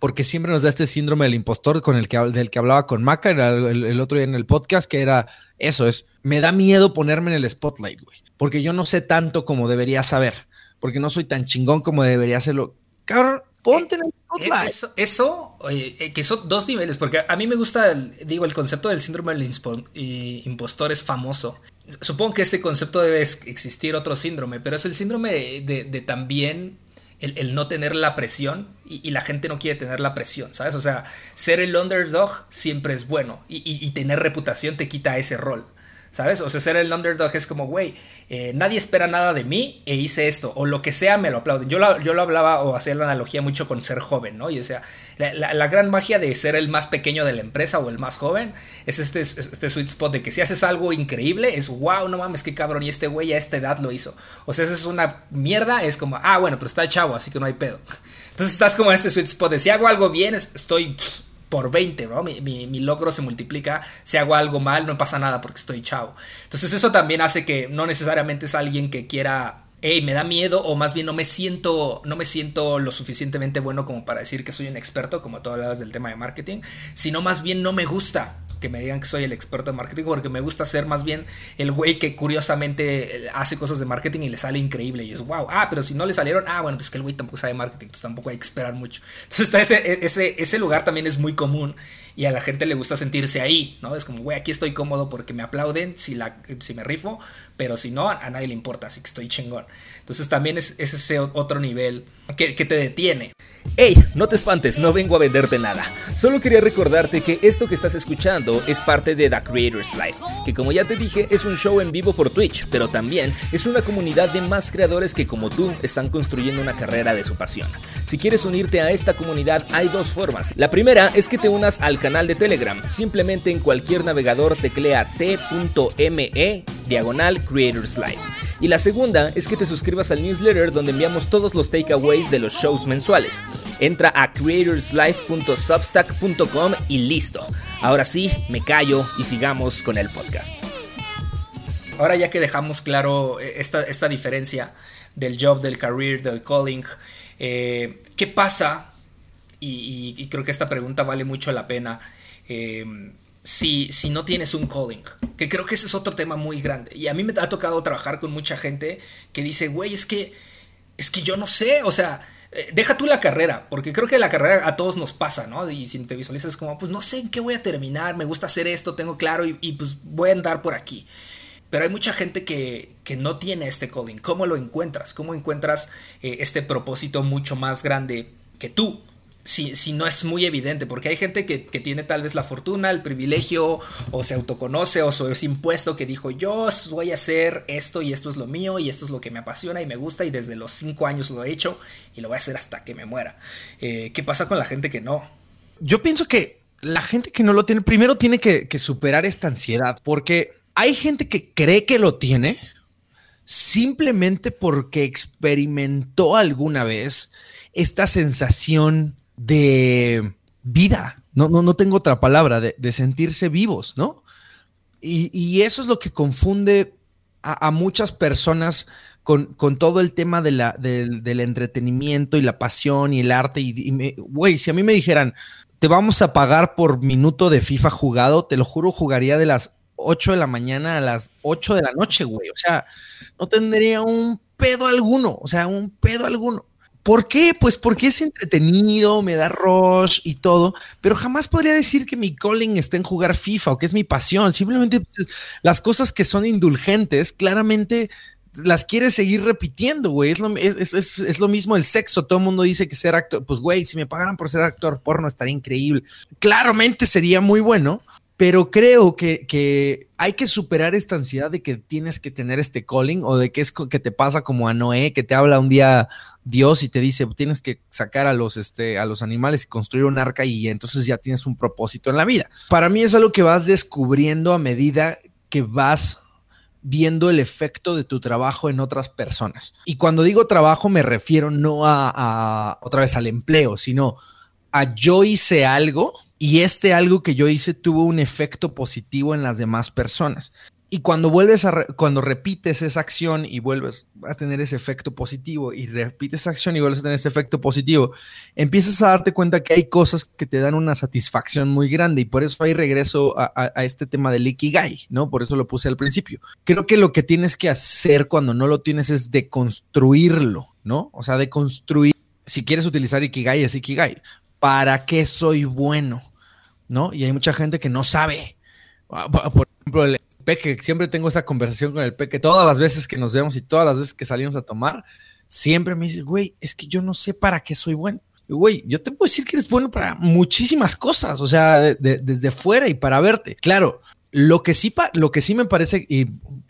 porque siempre nos da este síndrome del impostor con el que, del que hablaba con Maca el, el, otro día en el podcast, que era eso, es, me da miedo ponerme en el spotlight, güey, porque yo no sé tanto como debería saber, porque no soy tan chingón como debería hacerlo. Cabrón, Ponte en el spotlight. Eso, eso eh, que son dos niveles, porque a mí me gusta, digo, el concepto del síndrome del impostor es famoso. Supongo que este concepto debe existir otro síndrome, pero es el síndrome de, también el, no tener la presión y, la gente no quiere tener la presión, ¿sabes? O sea, ser el underdog siempre es bueno y tener reputación te quita ese rol. ¿sabes? O sea, ser el underdog es como, güey, eh, nadie espera nada de mí e hice esto, o lo que sea me lo aplauden. Yo lo, yo lo hablaba o hacía la analogía mucho con ser joven, ¿no? Y o sea, la, gran magia de ser el más pequeño de la empresa o el más joven es este, este sweet spot de que si haces algo increíble es, wow, no mames, qué cabrón, y este güey a esta edad lo hizo. O sea, esa es una mierda, es como, ah, bueno, pero está chavo, así que no hay pedo. Entonces estás como en este sweet spot de si hago algo bien, estoy por 20, ¿no? Mi, logro se multiplica, si hago algo mal no pasa nada porque estoy chavo. Entonces eso también hace que no necesariamente es alguien que quiera hey, me da miedo o más bien no me siento no me siento lo suficientemente bueno como para decir que soy un experto, como tú hablabas del tema de marketing, sino más bien no me gusta que me digan que soy el experto de marketing porque me gusta ser más bien el güey que curiosamente hace cosas de marketing y le sale increíble y es wow, ah, pero si no le salieron, ah, bueno, pues que el güey tampoco sabe marketing, entonces tampoco hay que esperar mucho. Entonces está ese, ese, ese lugar también es muy común y a la gente le gusta sentirse ahí, ¿no? Es como, güey, aquí estoy cómodo porque me aplauden si, la, si me rifo, pero si no, a nadie le importa, así que estoy chingón. Entonces también es, ese otro nivel que, te detiene. Hey, no te espantes, no vengo a venderte nada. Solo quería recordarte que esto que estás escuchando es parte de The Creators Life, que como ya te dije es un show en vivo por Twitch, pero también es una comunidad de más creadores que como tú están construyendo una carrera de su pasión. Si quieres unirte a esta comunidad hay dos formas. La primera es que te unas al canal de Telegram. Simplemente en cualquier navegador teclea t.me diagonal Creators Life. Y la segunda es que te suscribas al newsletter donde enviamos todos los takeaways de los shows mensuales. Entra a creatorslife.substack.com y listo. Ahora sí, me callo y sigamos con el podcast. Ahora ya que dejamos claro eh, esta, esta diferencia del job, del career, del calling, eh, ¿qué pasa? Y, creo que esta pregunta vale mucho la pena. Eh, si, si no tienes un calling. Que creo que ese es otro tema muy grande. Y a mí me ha tocado trabajar con mucha gente que dice, güey, es que, es que yo no sé, o sea, eh, deja tú la carrera, porque creo que la carrera a todos nos pasa, ¿no? Y si te visualizas como, pues no sé en qué voy a terminar, me gusta hacer esto, tengo claro y, pues voy a andar por aquí. Pero hay mucha gente que, que, no tiene este calling. ¿Cómo lo encuentras? ¿Cómo encuentras eh, este propósito mucho más grande que tú? Si, no es muy evidente, porque hay gente que, tiene tal vez la fortuna, el privilegio, o se autoconoce, o es impuesto que dijo, yo voy a hacer esto y esto es lo mío, y esto es lo que me apasiona y me gusta, y desde los cinco años lo he hecho, y lo voy a hacer hasta que me muera. Eh, ¿Qué pasa con la gente que no? Yo pienso que la gente que no lo tiene, primero tiene que, que superar esta ansiedad, porque hay gente que cree que lo tiene simplemente porque experimentó alguna vez esta sensación de vida. No, no, no tengo otra palabra, de, sentirse vivos, ¿no? Y, eso es lo que confunde a, muchas personas con, todo el tema de la, del entretenimiento y la pasión y el arte. Y, güey, si a mí me dijeran, te vamos a pagar por minuto de FIFA jugado, te lo juro, jugaría de las 8 de la mañana a las 8 de la noche, güey. O sea, no tendría un pedo alguno, o sea, un pedo alguno. ¿Por qué? Pues porque es entretenido, me da rush y todo, pero jamás podría decir que mi calling está en jugar FIFA o que es mi pasión. Simplemente pues, las cosas que son indulgentes, claramente las quieres seguir repitiendo, güey. Es lo, es, lo mismo el sexo. Todo el mundo dice que ser actor, pues, güey, si me pagaran por ser actor porno estaría increíble. Claramente sería muy bueno, pero creo que, hay que superar esta ansiedad de que tienes que tener este calling o de que es que te pasa como a Noé, que te habla un día Dios y te dice tienes que sacar a los, este, a los animales y construir un arca y entonces ya tienes un propósito en la vida. Para mí es algo que vas descubriendo a medida que vas viendo el efecto de tu trabajo en otras personas. Y cuando digo trabajo me refiero no a otra vez al empleo, sino a yo hice algo y este algo que yo hice tuvo un efecto positivo en las demás personas. Y cuando vuelves a, cuando repites esa acción y vuelves a tener ese efecto positivo y repites esa acción y vuelves a tener ese efecto positivo, empiezas a darte cuenta que hay cosas que te dan una satisfacción muy grande y por eso hay regreso a, a este tema del Ikigai, ¿no? Por eso lo puse al principio. Creo que lo que tienes que hacer cuando no lo tienes es deconstruirlo, ¿no? O sea, deconstruir. Si quieres utilizar Ikigai, es Ikigai. ¿Para qué soy bueno? ¿No? Y hay mucha gente que no sabe. Ah, por ejemplo, el Peque, siempre tengo esa conversación con el Peque, todas las veces que nos vemos y todas las veces que salimos a tomar, siempre me dice, güey, es que yo no sé para qué soy bueno. Güey, yo te puedo decir que eres bueno para muchísimas cosas, o sea, desde fuera y para verte. Claro, lo que, sí, lo que sí me parece, y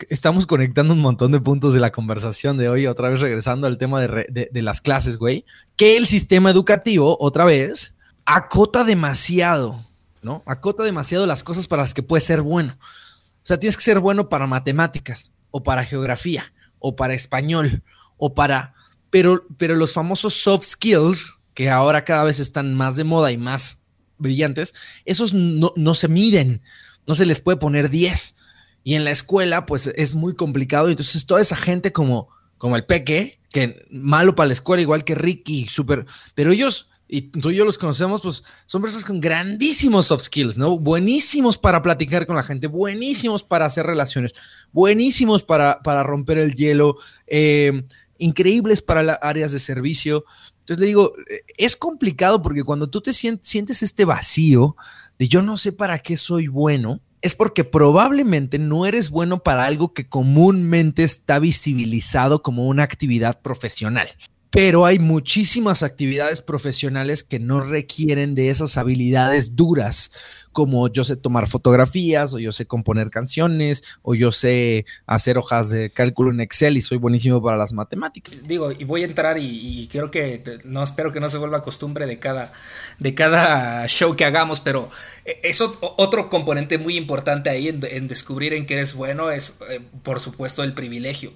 estamos conectando un montón de puntos de la conversación de hoy, otra vez regresando al tema de, de las clases, güey, que el sistema educativo, otra vez, acota demasiado ¿no? Acota demasiado las cosas para las que puedes ser bueno. O sea, tienes que ser bueno para matemáticas, o para geografía, o para español, o para... Pero, pero los famosos soft skills, que ahora cada vez están más de moda y más brillantes, esos no, no se miden, no se les puede poner 10. Y en la escuela, pues es muy complicado. Entonces, toda esa gente como, como el Peque, que malo para la escuela, igual que Ricky, súper. Pero ellos, y tú y yo los conocemos, pues son personas con grandísimos soft skills, ¿no? Buenísimos para platicar con la gente, buenísimos para hacer relaciones, buenísimos para, para romper el hielo, eh, increíbles para las áreas de servicio. Entonces le digo, eh, es complicado porque cuando tú te sientes este vacío de yo no sé para qué soy bueno, es porque probablemente no eres bueno para algo que comúnmente está visibilizado como una actividad profesional pero hay muchísimas actividades profesionales que no requieren de esas habilidades duras, como yo sé tomar fotografías, o yo sé componer canciones, o yo sé hacer hojas de cálculo en Excel y soy buenísimo para las matemáticas. Digo, y voy a entrar y, creo que no espero que no se vuelva costumbre de cada, de cada show que hagamos, pero eh, es otro componente muy importante ahí en, en descubrir en qué eres bueno, es eh, por supuesto el privilegio.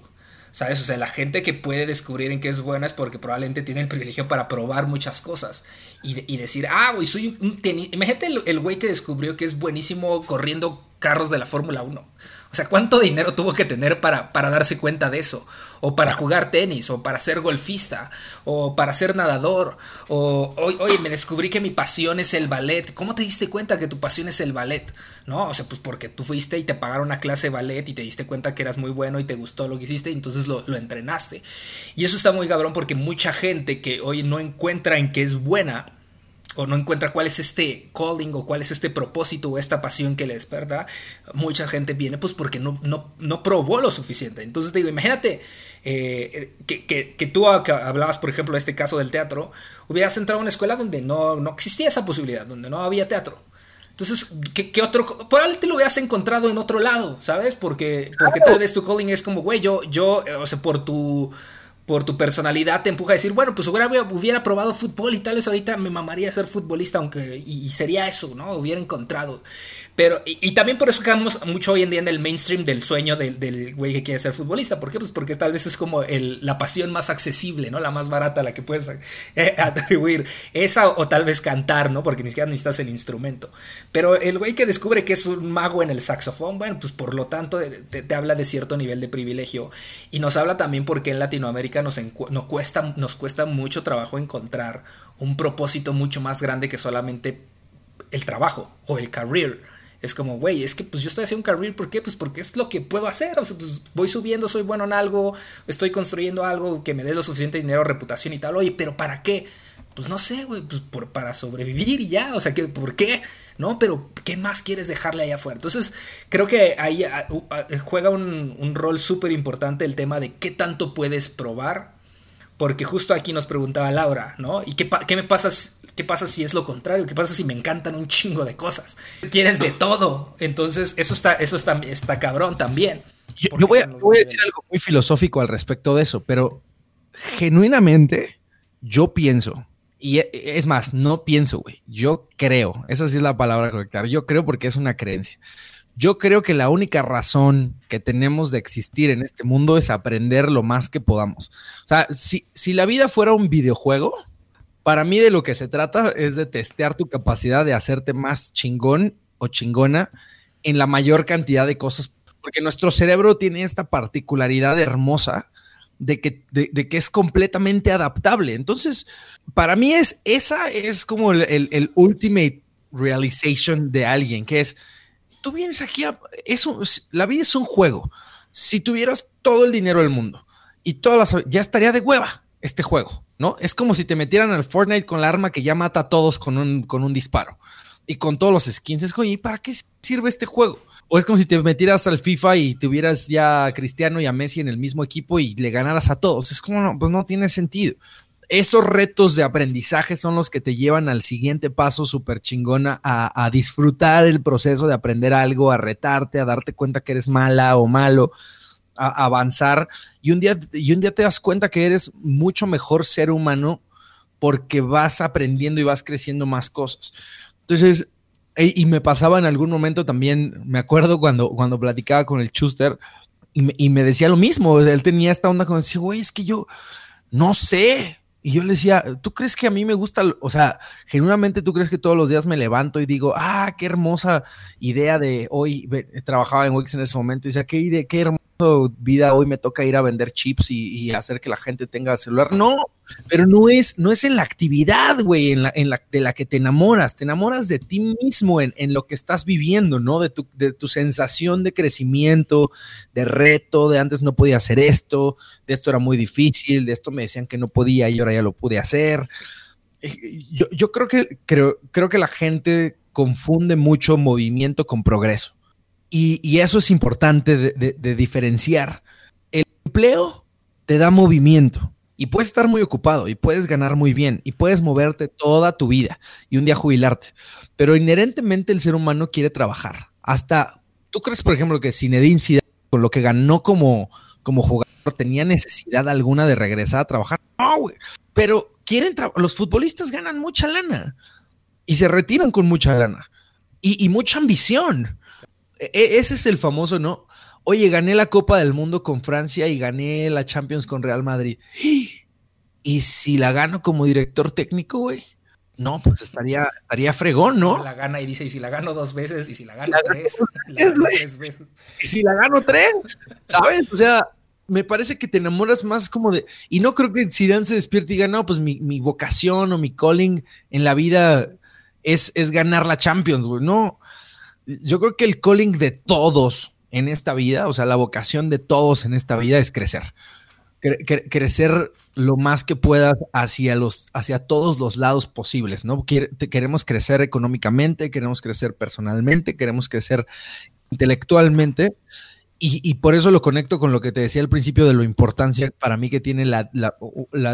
¿Sabes? O sea, la gente que puede descubrir en qué es buena es porque probablemente tiene el privilegio para probar muchas cosas y, decir, ah, güey, soy un. Imagínate el güey que descubrió que es buenísimo corriendo carros de la Fórmula 1. O sea, ¿cuánto dinero tuvo que tener para, para darse cuenta de eso? O para jugar tenis, o para ser golfista, o para ser nadador, o oye, me descubrí que mi pasión es el ballet. ¿Cómo te diste cuenta que tu pasión es el ballet? ¿No? O sea, pues porque tú fuiste y te pagaron una clase de ballet y te diste cuenta que eras muy bueno y te gustó lo que hiciste y entonces lo, lo entrenaste. Y eso está muy cabrón porque mucha gente que hoy no encuentra en qué es buena, o no encuentra cuál es este calling o cuál es este propósito o esta pasión que le desperta, mucha gente viene pues porque no, no, no probó lo suficiente. Entonces te digo, imagínate eh, que, que, tú hablabas, por ejemplo, de este caso del teatro, hubieras entrado a una escuela donde no, no existía esa posibilidad, donde no había teatro. Entonces, ¿qué, qué otro? Probablemente lo hubieras encontrado en otro lado, ¿sabes? Porque, porque tal vez tu calling es como, güey, yo, yo, o sea, por tu por tu personalidad te empuja a decir, bueno, pues hubiera, hubiera probado fútbol y tal vez ahorita me mamaría ser futbolista, aunque, y, sería eso, ¿no? Hubiera encontrado. Pero, y, también por eso quedamos mucho hoy en día en el mainstream del sueño del, güey que quiere ser futbolista. ¿Por qué? Pues porque tal vez es como el, la pasión más accesible, ¿no? La más barata, la que puedes eh, atribuir. Esa o tal vez cantar, ¿no? Porque ni siquiera necesitas el instrumento. Pero el güey que descubre que es un mago en el saxofón, bueno, pues por lo tanto te, te habla de cierto nivel de privilegio. Y nos habla también porque en Latinoamérica nos, nos, cuesta, nos cuesta mucho trabajo encontrar un propósito mucho más grande que solamente el trabajo o el career. Es como, güey, es que pues yo estoy haciendo un career, ¿por qué? Pues porque es lo que puedo hacer. O sea, pues voy subiendo, soy bueno en algo, estoy construyendo algo que me dé lo suficiente dinero, reputación y tal. Oye, pero ¿para qué? Pues no sé, güey, pues por, para sobrevivir y ya. O sea, que, ¿por qué? No, pero ¿qué más quieres dejarle ahí afuera? Entonces, creo que ahí juega un, un rol súper importante el tema de qué tanto puedes probar. Porque justo aquí nos preguntaba Laura, ¿no? ¿Y qué, qué me pasa ¿Qué pasa si es lo contrario? ¿Qué pasa si me encantan un chingo de cosas? Quieres de todo. Entonces, eso está, eso está, está cabrón también. Yo, voy, a, decir algo muy filosófico al respecto de eso, pero genuinamente yo pienso, y e, es más, no pienso, güey, yo creo, esa sí es la palabra correcta, yo creo porque es una creencia. Yo creo que la única razón que tenemos de existir en este mundo es aprender lo más que podamos. O sea, si, si la vida fuera un videojuego, para mí de lo que se trata es de testear tu capacidad de hacerte más chingón o chingona en la mayor cantidad de cosas, porque nuestro cerebro tiene esta particularidad hermosa de que, es completamente adaptable. Entonces, para mí es, esa es como el, ultimate realization de alguien, que es, tú vienes aquí, a, la vida es un juego. Si tuvieras todo el dinero del mundo y todas las, ya estaría de hueva este juego. ¿no? Es como si te metieran al Fortnite con la arma que ya mata a todos con un, con un disparo y con todos los skins. Es como, ¿y para qué sirve este juego? O es como si te metieras al FIFA y tuvieras ya a Cristiano y a Messi en el mismo equipo y le ganaras a todos. Es como, no, pues no tiene sentido. Esos retos de aprendizaje son los que te llevan al siguiente paso súper chingona a, a disfrutar el proceso de aprender algo, a retarte, a darte cuenta que eres mala o malo a avanzar y un, día, y un día te das cuenta que eres mucho mejor ser humano porque vas aprendiendo y vas creciendo más cosas. Entonces, y, me pasaba en algún momento también, me acuerdo cuando, cuando platicaba con el Chuster y me, decía lo mismo, él tenía esta onda con decir, güey, es que yo no sé, Y yo le decía, ¿tú crees que a mí me gusta? O sea, genuinamente tú crees que todos los días me levanto y digo, ah, qué hermosa idea de hoy. Trabajaba en Wix en ese momento y decía, qué idea, qué hermosa vida hoy me toca ir a vender chips y, hacer que la gente tenga celular. No, pero no es, no es en la actividad, güey, en la, en la, de la que te enamoras. Te enamoras de ti mismo en, en lo que estás viviendo, ¿no? De tu, de tu sensación de crecimiento, de reto, de antes no podía hacer esto, de esto era muy difícil, de esto me decían que no podía y ahora ya lo pude hacer. Eh, yo, yo creo que creo, creo que la gente confunde mucho movimiento con progreso. Y, eso es importante de, diferenciar. El empleo te da movimiento y puedes estar muy ocupado y puedes ganar muy bien y puedes moverte toda tu vida y un día jubilarte. Pero inherentemente el ser humano quiere trabajar. Hasta, ¿tú crees, por ejemplo, que Zinedine Zidane, con lo que ganó como, como jugador, tenía necesidad alguna de regresar a trabajar? No. Pero quieren, los futbolistas ganan mucha lana y se retiran con mucha lana y mucha ambición. E, e, ese es el famoso, ¿no? Oye, gané la Copa del Mundo con Francia y gané la Champions con Real Madrid. ¿Y si la gano como director técnico, güey? No, pues estaría, estaría fregón, ¿no? La gana y dice, y si la gano dos veces, y si la gano tres, tres veces. Y si la gano tres, ¿sabes? O sea, me parece que te enamoras más como de. Y no creo que Dan se despierte y diga, no, pues mi, mi vocación o mi calling en la vida es, es ganar la Champions, güey. No, yo creo que el calling de todos en esta vida, o sea, la vocación de todos en esta vida es crecer. crecer lo más que puedas hacia, los, hacia todos los lados posibles, ¿no? queremos crecer económicamente, queremos crecer personalmente, queremos crecer intelectualmente. Y, por eso lo conecto con lo que te decía al principio de lo importancia para mí que tiene la,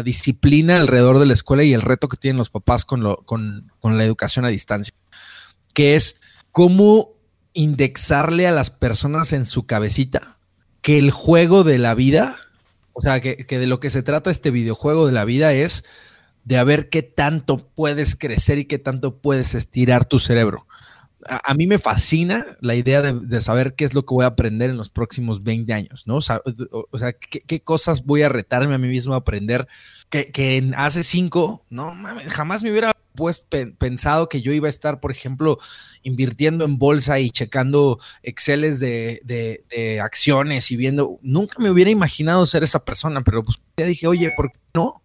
disciplina alrededor de la escuela y el reto que tienen los papás con, lo, con, con la educación a distancia, que es cómo indexarle a las personas en su cabecita que el juego de la vida, o sea, que, de lo que se trata este videojuego de la vida es de a ver qué tanto puedes crecer y qué tanto puedes estirar tu cerebro. A, mí me fascina la idea de, saber qué es lo que voy a aprender en los próximos 20 años, ¿no? O sea, qué, cosas voy a retarme a mí mismo a aprender que, que hace cinco, no jamás me hubiera pues pensado que yo iba a estar, por ejemplo, invirtiendo en bolsa y checando Exceles de, de, acciones y viendo, nunca me hubiera imaginado ser esa persona, pero pues ya dije, oye, ¿por qué no?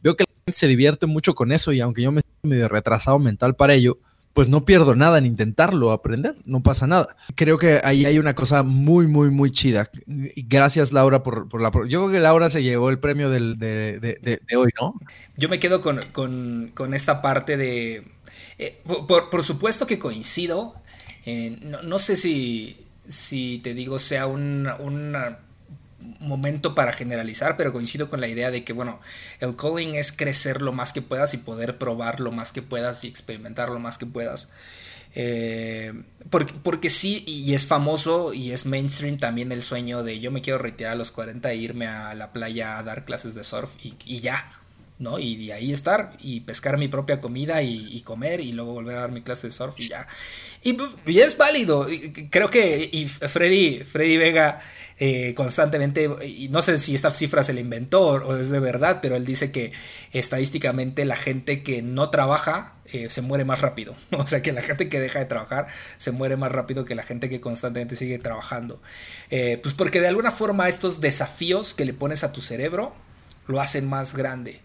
Veo que la gente se divierte mucho con eso y aunque yo me medio retrasado mental para ello, pues no pierdo nada en intentarlo, aprender, no pasa nada. Creo que ahí hay una cosa muy, muy, muy chida. Gracias, Laura, por, por la... Yo creo que Laura se llevó el premio del, de, hoy, ¿no? Yo me quedo con, con, esta parte de... Eh, por, por, supuesto que coincido. no, no, sé si, si te digo sea un, una momento para generalizar, pero coincido con la idea de que, bueno, el calling es crecer lo más que puedas y poder probar lo más que puedas y experimentar lo más que puedas. Eh, porque, porque, sí, y es famoso y es mainstream también el sueño de yo me quiero retirar a los 40 e irme a la playa a dar clases de surf y, ya, ¿no? Y de ahí estar y pescar mi propia comida y, comer y luego volver a dar mi clase de surf y ya. Y, es válido, creo que y Freddy Vega eh, constantemente, y no sé si esta cifra se la inventó o es de verdad, pero él dice que estadísticamente la gente que no trabaja eh, se muere más rápido. O sea que la gente que deja de trabajar se muere más rápido que la gente que constantemente sigue trabajando. Eh, pues porque de alguna forma estos desafíos que le pones a tu cerebro lo hacen más grande.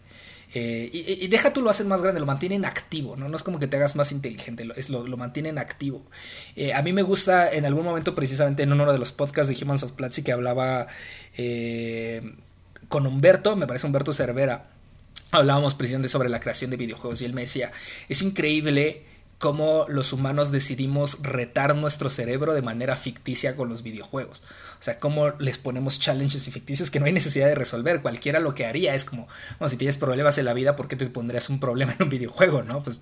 Eh, y, deja tú lo hacen más grande, lo mantienen activo, ¿no? No es como que te hagas más inteligente, lo, es, lo, mantienen activo. Eh, a mí me gusta en algún momento, precisamente en uno de los podcasts de Humans of Platzi, que hablaba eh, con Humberto, me parece Humberto Cervera, hablábamos precisamente sobre la creación de videojuegos y él me decía, es increíble cómo los humanos decidimos retar nuestro cerebro de manera ficticia con los videojuegos. O sea, cómo les ponemos challenges y ficticios que no hay necesidad de resolver. Cualquiera lo que haría es como, bueno, si tienes problemas en la vida, ¿por qué te pondrías un problema en un videojuego? ¿No? Pues,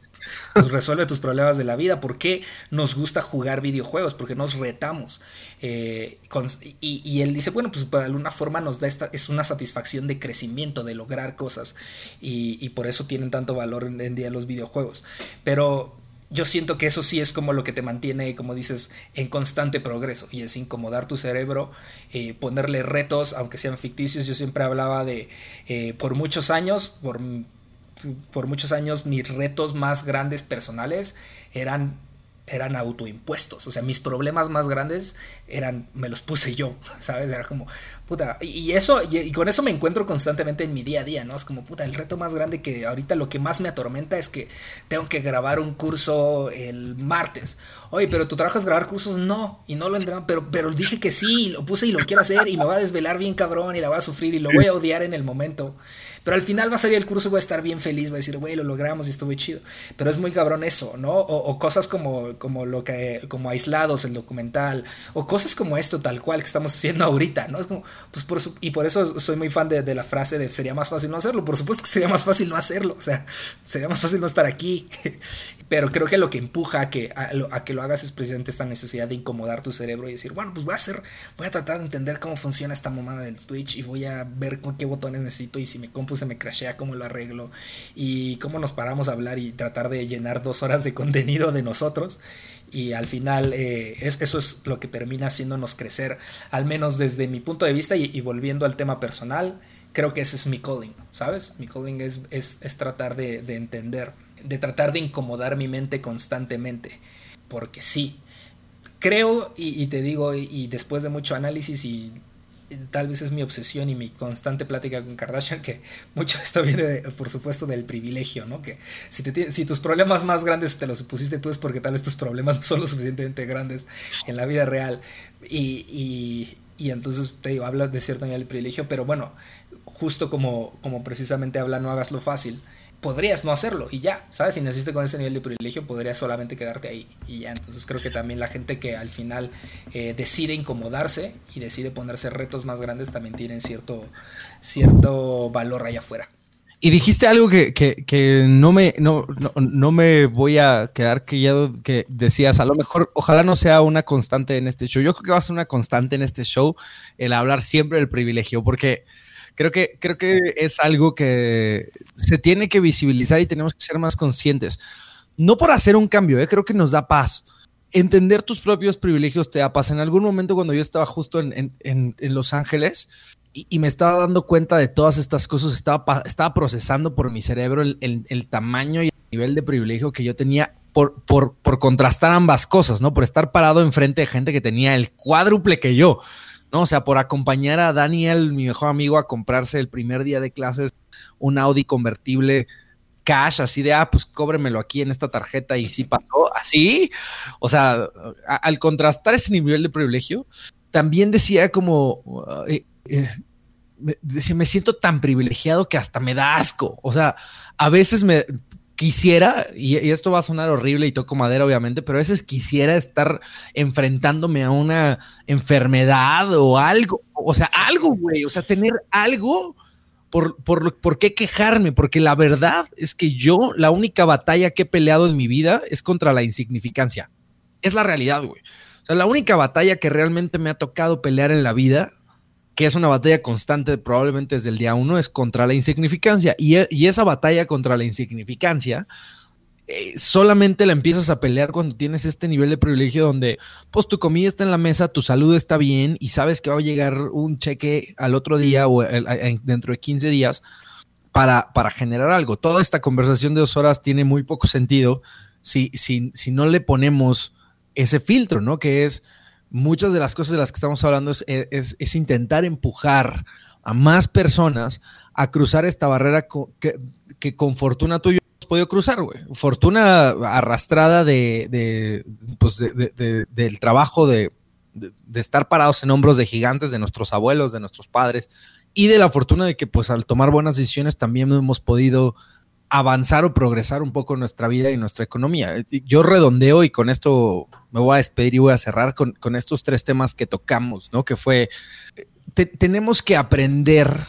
pues resuelve tus problemas de la vida. ¿Por qué nos gusta jugar videojuegos? Porque nos retamos. Eh, y, él dice, bueno, pues de alguna forma nos da esta, es una satisfacción de crecimiento, de lograr cosas. Y, por eso tienen tanto valor en, en día los videojuegos. Pero yo siento que eso sí es como lo que te mantiene, como dices, en constante progreso y es incomodar tu cerebro, eh, ponerle retos, aunque sean ficticios. Yo siempre hablaba de, eh, por muchos años, por, por muchos años mis retos más grandes personales eran eran autoimpuestos. O sea, mis problemas más grandes eran, me los puse yo, ¿sabes? Era como, puta, y, eso, y, con eso me encuentro constantemente en mi día a día, ¿no? Es como, puta, el reto más grande que ahorita lo que más me atormenta es que tengo que grabar un curso el martes. Oye, pero tu trabajo es grabar cursos, no, y no lo entraron, pero, pero dije que sí, lo puse y lo quiero hacer y me va a desvelar bien cabrón y la voy a sufrir y lo voy a odiar en el momento. Pero al final va a salir el curso y voy a estar bien feliz, voy a decir, güey, lo logramos y estuvo chido. Pero es muy cabrón eso, ¿no? O, cosas como, como lo que, como aislados, el documental, o cosas como esto, tal cual, que estamos haciendo ahorita, ¿no? Es como, pues por y por eso soy muy fan de, la frase de sería más fácil no hacerlo. Por supuesto que sería más fácil no hacerlo, o sea, sería más fácil no estar aquí. Pero creo que lo que empuja a que, a, que lo hagas es precisamente esta necesidad de incomodar tu cerebro y decir, bueno, pues voy a hacer, voy a tratar de entender cómo funciona esta mamada del Twitch y voy a ver con qué botones necesito y si me se me crashea, cómo lo arreglo y cómo nos paramos a hablar y tratar de llenar dos horas de contenido de nosotros. Y al final eh, eso es lo que termina haciéndonos crecer, al menos desde mi punto de vista y, volviendo al tema personal, creo que ese es mi calling, ¿sabes? Mi calling es, es, tratar de, de entender de tratar de incomodar mi mente constantemente. Porque sí, creo y, te digo, y, después de mucho análisis y tal vez es mi obsesión y mi constante plática con Kardashian, que mucho de esto viene, por supuesto, del privilegio, ¿no? Que si, te, si tus problemas más grandes te los supusiste tú es porque tal vez tus problemas no son lo suficientemente grandes en la vida real. Y, y, y entonces te digo, hablas de cierto nivel de privilegio, pero bueno, justo como, como precisamente habla, no hagas lo fácil podrías no hacerlo y ya, ¿sabes? Si naciste con ese nivel de privilegio, podrías solamente quedarte ahí y ya. Entonces creo que también la gente que al final eh, decide incomodarse y decide ponerse retos más grandes también tienen cierto, cierto valor allá afuera. Y dijiste algo que, no, me, no, no, me voy a quedar callado, que decías, a lo mejor, ojalá no sea una constante en este show. Yo creo que va a ser una constante en este show el hablar siempre del privilegio, porque creo que, creo que es algo que se tiene que visibilizar y tenemos que ser más conscientes. No por hacer un cambio, ¿eh? creo que nos da paz. Entender tus propios privilegios te da paz. En algún momento cuando yo estaba justo en, Los Ángeles y, me estaba dando cuenta de todas estas cosas, estaba, estaba procesando por mi cerebro el, tamaño y el nivel de privilegio que yo tenía por, por, por contrastar ambas cosas, ¿no? Por estar parado enfrente de gente que tenía el cuádruple que yo. ¿No? O sea, por acompañar a Daniel, mi mejor amigo, a comprarse el primer día de clases un Audi convertible cash, así de, ah, pues cóbremelo aquí en esta tarjeta y sí pasó, así. O sea, al contrastar ese nivel de privilegio, también decía como, eh, eh, decía, me siento tan privilegiado que hasta me da asco. O sea, a veces me quisiera, y, esto va a sonar horrible y toco madera obviamente, pero a veces quisiera estar enfrentándome a una enfermedad o algo, o sea, algo, güey, o sea, tener algo por, por, por qué quejarme, porque la verdad es que yo la única batalla que he peleado en mi vida es contra la insignificancia. Es la realidad, güey. O sea, la única batalla que realmente me ha tocado pelear en la vida que es una batalla constante probablemente desde el día uno, es contra la insignificancia. Y, e, esa batalla contra la insignificancia eh, solamente la empiezas a pelear cuando tienes este nivel de privilegio donde pues tu comida está en la mesa, tu salud está bien y sabes que va a llegar un cheque al otro día o dentro de 15 días para, para generar algo. Toda esta conversación de dos horas tiene muy poco sentido si, si, si no le ponemos ese filtro, ¿no? Que es muchas de las cosas de las que estamos hablando es, intentar empujar a más personas a cruzar esta barrera que, con fortuna tuyo has podido cruzar, güey. Fortuna arrastrada de, pues del trabajo de, estar parados en hombros de gigantes, de nuestros abuelos, de nuestros padres, y de la fortuna de que pues al tomar buenas decisiones también hemos podido avanzar o progresar un poco nuestra vida y nuestra economía. Yo redondeo y con esto me voy a despedir y voy a cerrar con, estos tres temas que tocamos, ¿no? Que fue, tenemos que aprender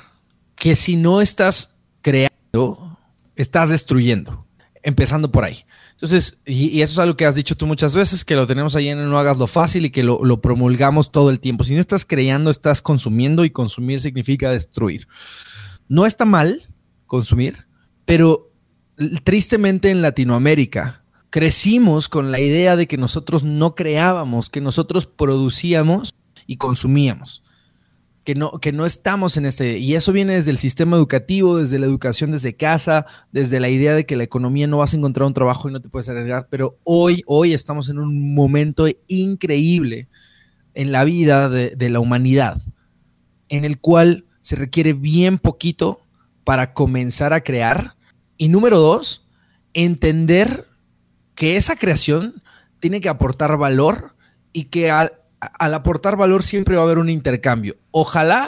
que si no estás creando, estás destruyendo, empezando por ahí. Entonces, y, eso es algo que has dicho tú muchas veces, que lo tenemos ahí en No hagas lo fácil y que lo, lo promulgamos todo el tiempo. Si no estás creando, estás consumiendo y consumir significa destruir. No está mal consumir, pero tristemente en Latinoamérica crecimos con la idea de que nosotros no creábamos, que nosotros producíamos y consumíamos. Que no, que no estamos en este. Y eso viene desde el sistema educativo, desde la educación desde casa, desde la idea de que la economía no vas a encontrar un trabajo y no te puedes arriesgar. Pero hoy, hoy estamos en un momento increíble en la vida de, de la humanidad, en el cual se requiere bien poquito para comenzar a crear. Y número dos, entender que esa creación tiene que aportar valor y que al, aportar valor siempre va a haber un intercambio. Ojalá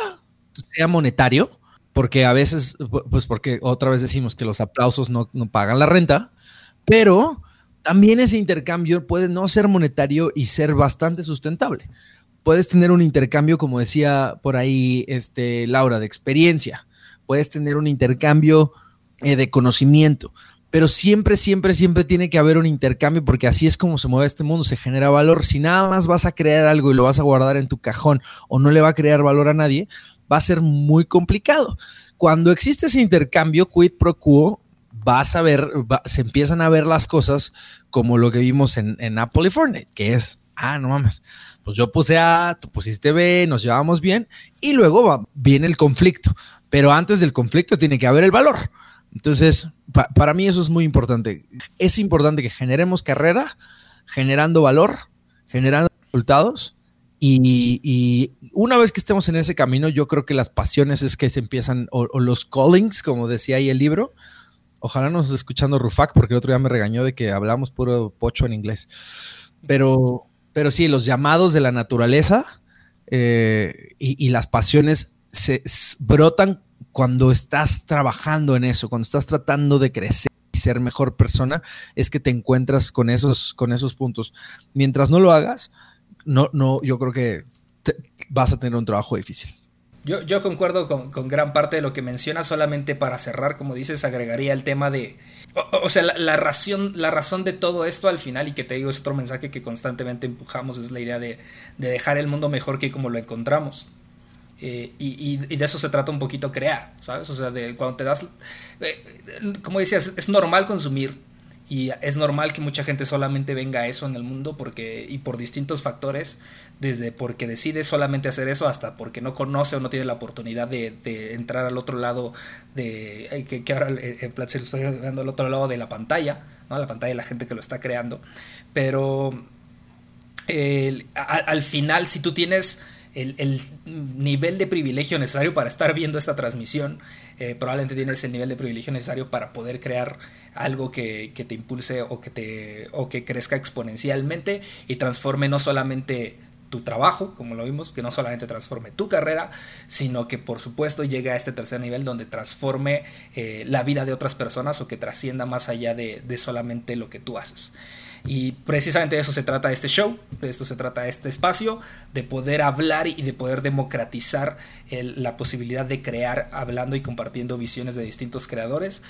sea monetario, porque a veces, pues porque otra vez decimos que los aplausos no, no pagan la renta, pero también ese intercambio puede no ser monetario y ser bastante sustentable. Puedes tener un intercambio, como decía por ahí este, Laura, de experiencia. Puedes tener un intercambio eh, de conocimiento pero siempre, siempre, siempre tiene que haber un intercambio porque así es como se mueve este mundo, se genera valor. Si nada más vas a crear algo y lo vas a guardar en tu cajón o no le va a crear valor a nadie, va a ser muy complicado. Cuando existe ese intercambio, quid pro quo, vas a ver, se empiezan a ver las cosas como lo que vimos en, Apple y Fortnite, que es, ah, no mames, pues yo puse A, tú pusiste B, nos llevamos bien y luego viene el conflicto. Pero antes del conflicto tiene que haber el valor. Entonces, para mí eso es muy importante. Es importante que generemos carrera, generando valor, generando resultados. Y, una vez que estemos en ese camino, yo creo que las pasiones es que se empiezan, o, los callings, como decía ahí el libro. Ojalá nos esté escuchando Rufak, porque el otro día me regañó de que hablamos puro pocho en inglés. Pero, pero sí, los llamados de la naturaleza eh, y, y, las pasiones se brotan cuando estás trabajando en eso, cuando estás tratando de crecer y ser mejor persona, es que te encuentras con esos, con esos puntos. Mientras no lo hagas, no, no, yo creo que vas a tener un trabajo difícil. Yo, yo concuerdo con, gran parte de lo que mencionas, solamente para cerrar, como dices, agregaría el tema de, o, sea, la, razón, la razón de todo esto al final, y que te digo, es otro mensaje que constantemente empujamos, es la idea de, de dejar el mundo mejor que como lo encontramos. Eh, y, de eso se trata un poquito crear, ¿sabes? O sea, de cuando te das, eh, como decías, es normal consumir y es normal que mucha gente solamente venga a eso en el mundo porque y por distintos factores, desde porque decide solamente hacer eso hasta porque no conoce o no tiene la oportunidad de, entrar al otro lado de que, que ahora en plan se lo estoy viendo al otro lado de la pantalla, ¿no? La pantalla de la gente que lo está creando, pero al final si tú tienes el, nivel de privilegio necesario para estar viendo esta transmisión. Eh, probablemente tienes el nivel de privilegio necesario para poder crear algo que, te impulse o que, te, o que crezca exponencialmente y transforme no solamente tu trabajo, como lo vimos, que no solamente transforme tu carrera, sino que por supuesto llegue a este tercer nivel donde transforme eh, la vida de otras personas o que trascienda más allá de, de solamente lo que tú haces. Y precisamente de eso se trata este show, de esto se trata este espacio, de poder hablar y de poder democratizar la posibilidad de crear hablando y compartiendo visiones de distintos creadores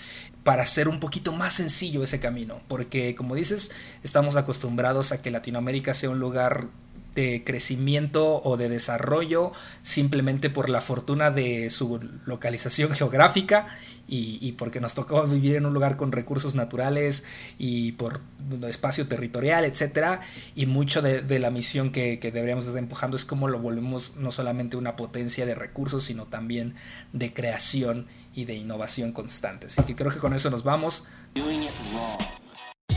para hacer un poquito más sencillo ese camino. Porque como dices, estamos acostumbrados a que Latinoamérica sea un lugar de crecimiento o de desarrollo simplemente por la fortuna de su localización geográfica y, porque nos tocó vivir en un lugar con recursos naturales y por espacio territorial, etcétera, y mucho de, la misión que, deberíamos estar empujando es cómo lo volvemos no solamente una potencia de recursos, sino también de creación y de innovación constante. Así que creo que con eso nos vamos.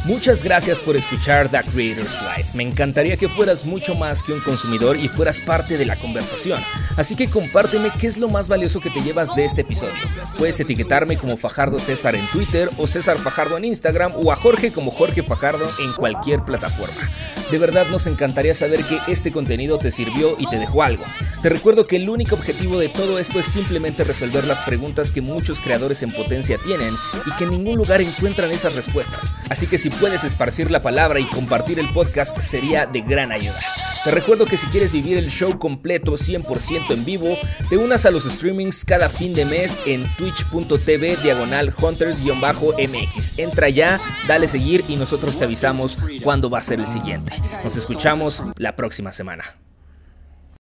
Muchas gracias por escuchar The Creators Life. Me encantaría que fueras mucho más que un consumidor y fueras parte de la conversación. Así que compárteme qué es lo más valioso que te llevas de este episodio. Puedes etiquetarme como Fajardo César en Twitter o César Fajardo en Instagram o a Jorge como Jorge Fajardo en cualquier plataforma. De verdad nos encantaría saber que este contenido te sirvió y te dejó algo. Te recuerdo que el único objetivo de todo esto es simplemente resolver las preguntas que muchos creadores en potencia tienen y que en ningún lugar encuentran esas respuestas. Así que si puedes esparcir la palabra y compartir el podcast sería de gran ayuda. Te recuerdo que si quieres vivir el show completo 100% en vivo, te unas a los streamings cada fin de mes en twitch.tv diagonal hunters-mx. Entra ya, dale seguir y nosotros te avisamos cuándo va a ser el siguiente. Nos escuchamos la próxima semana.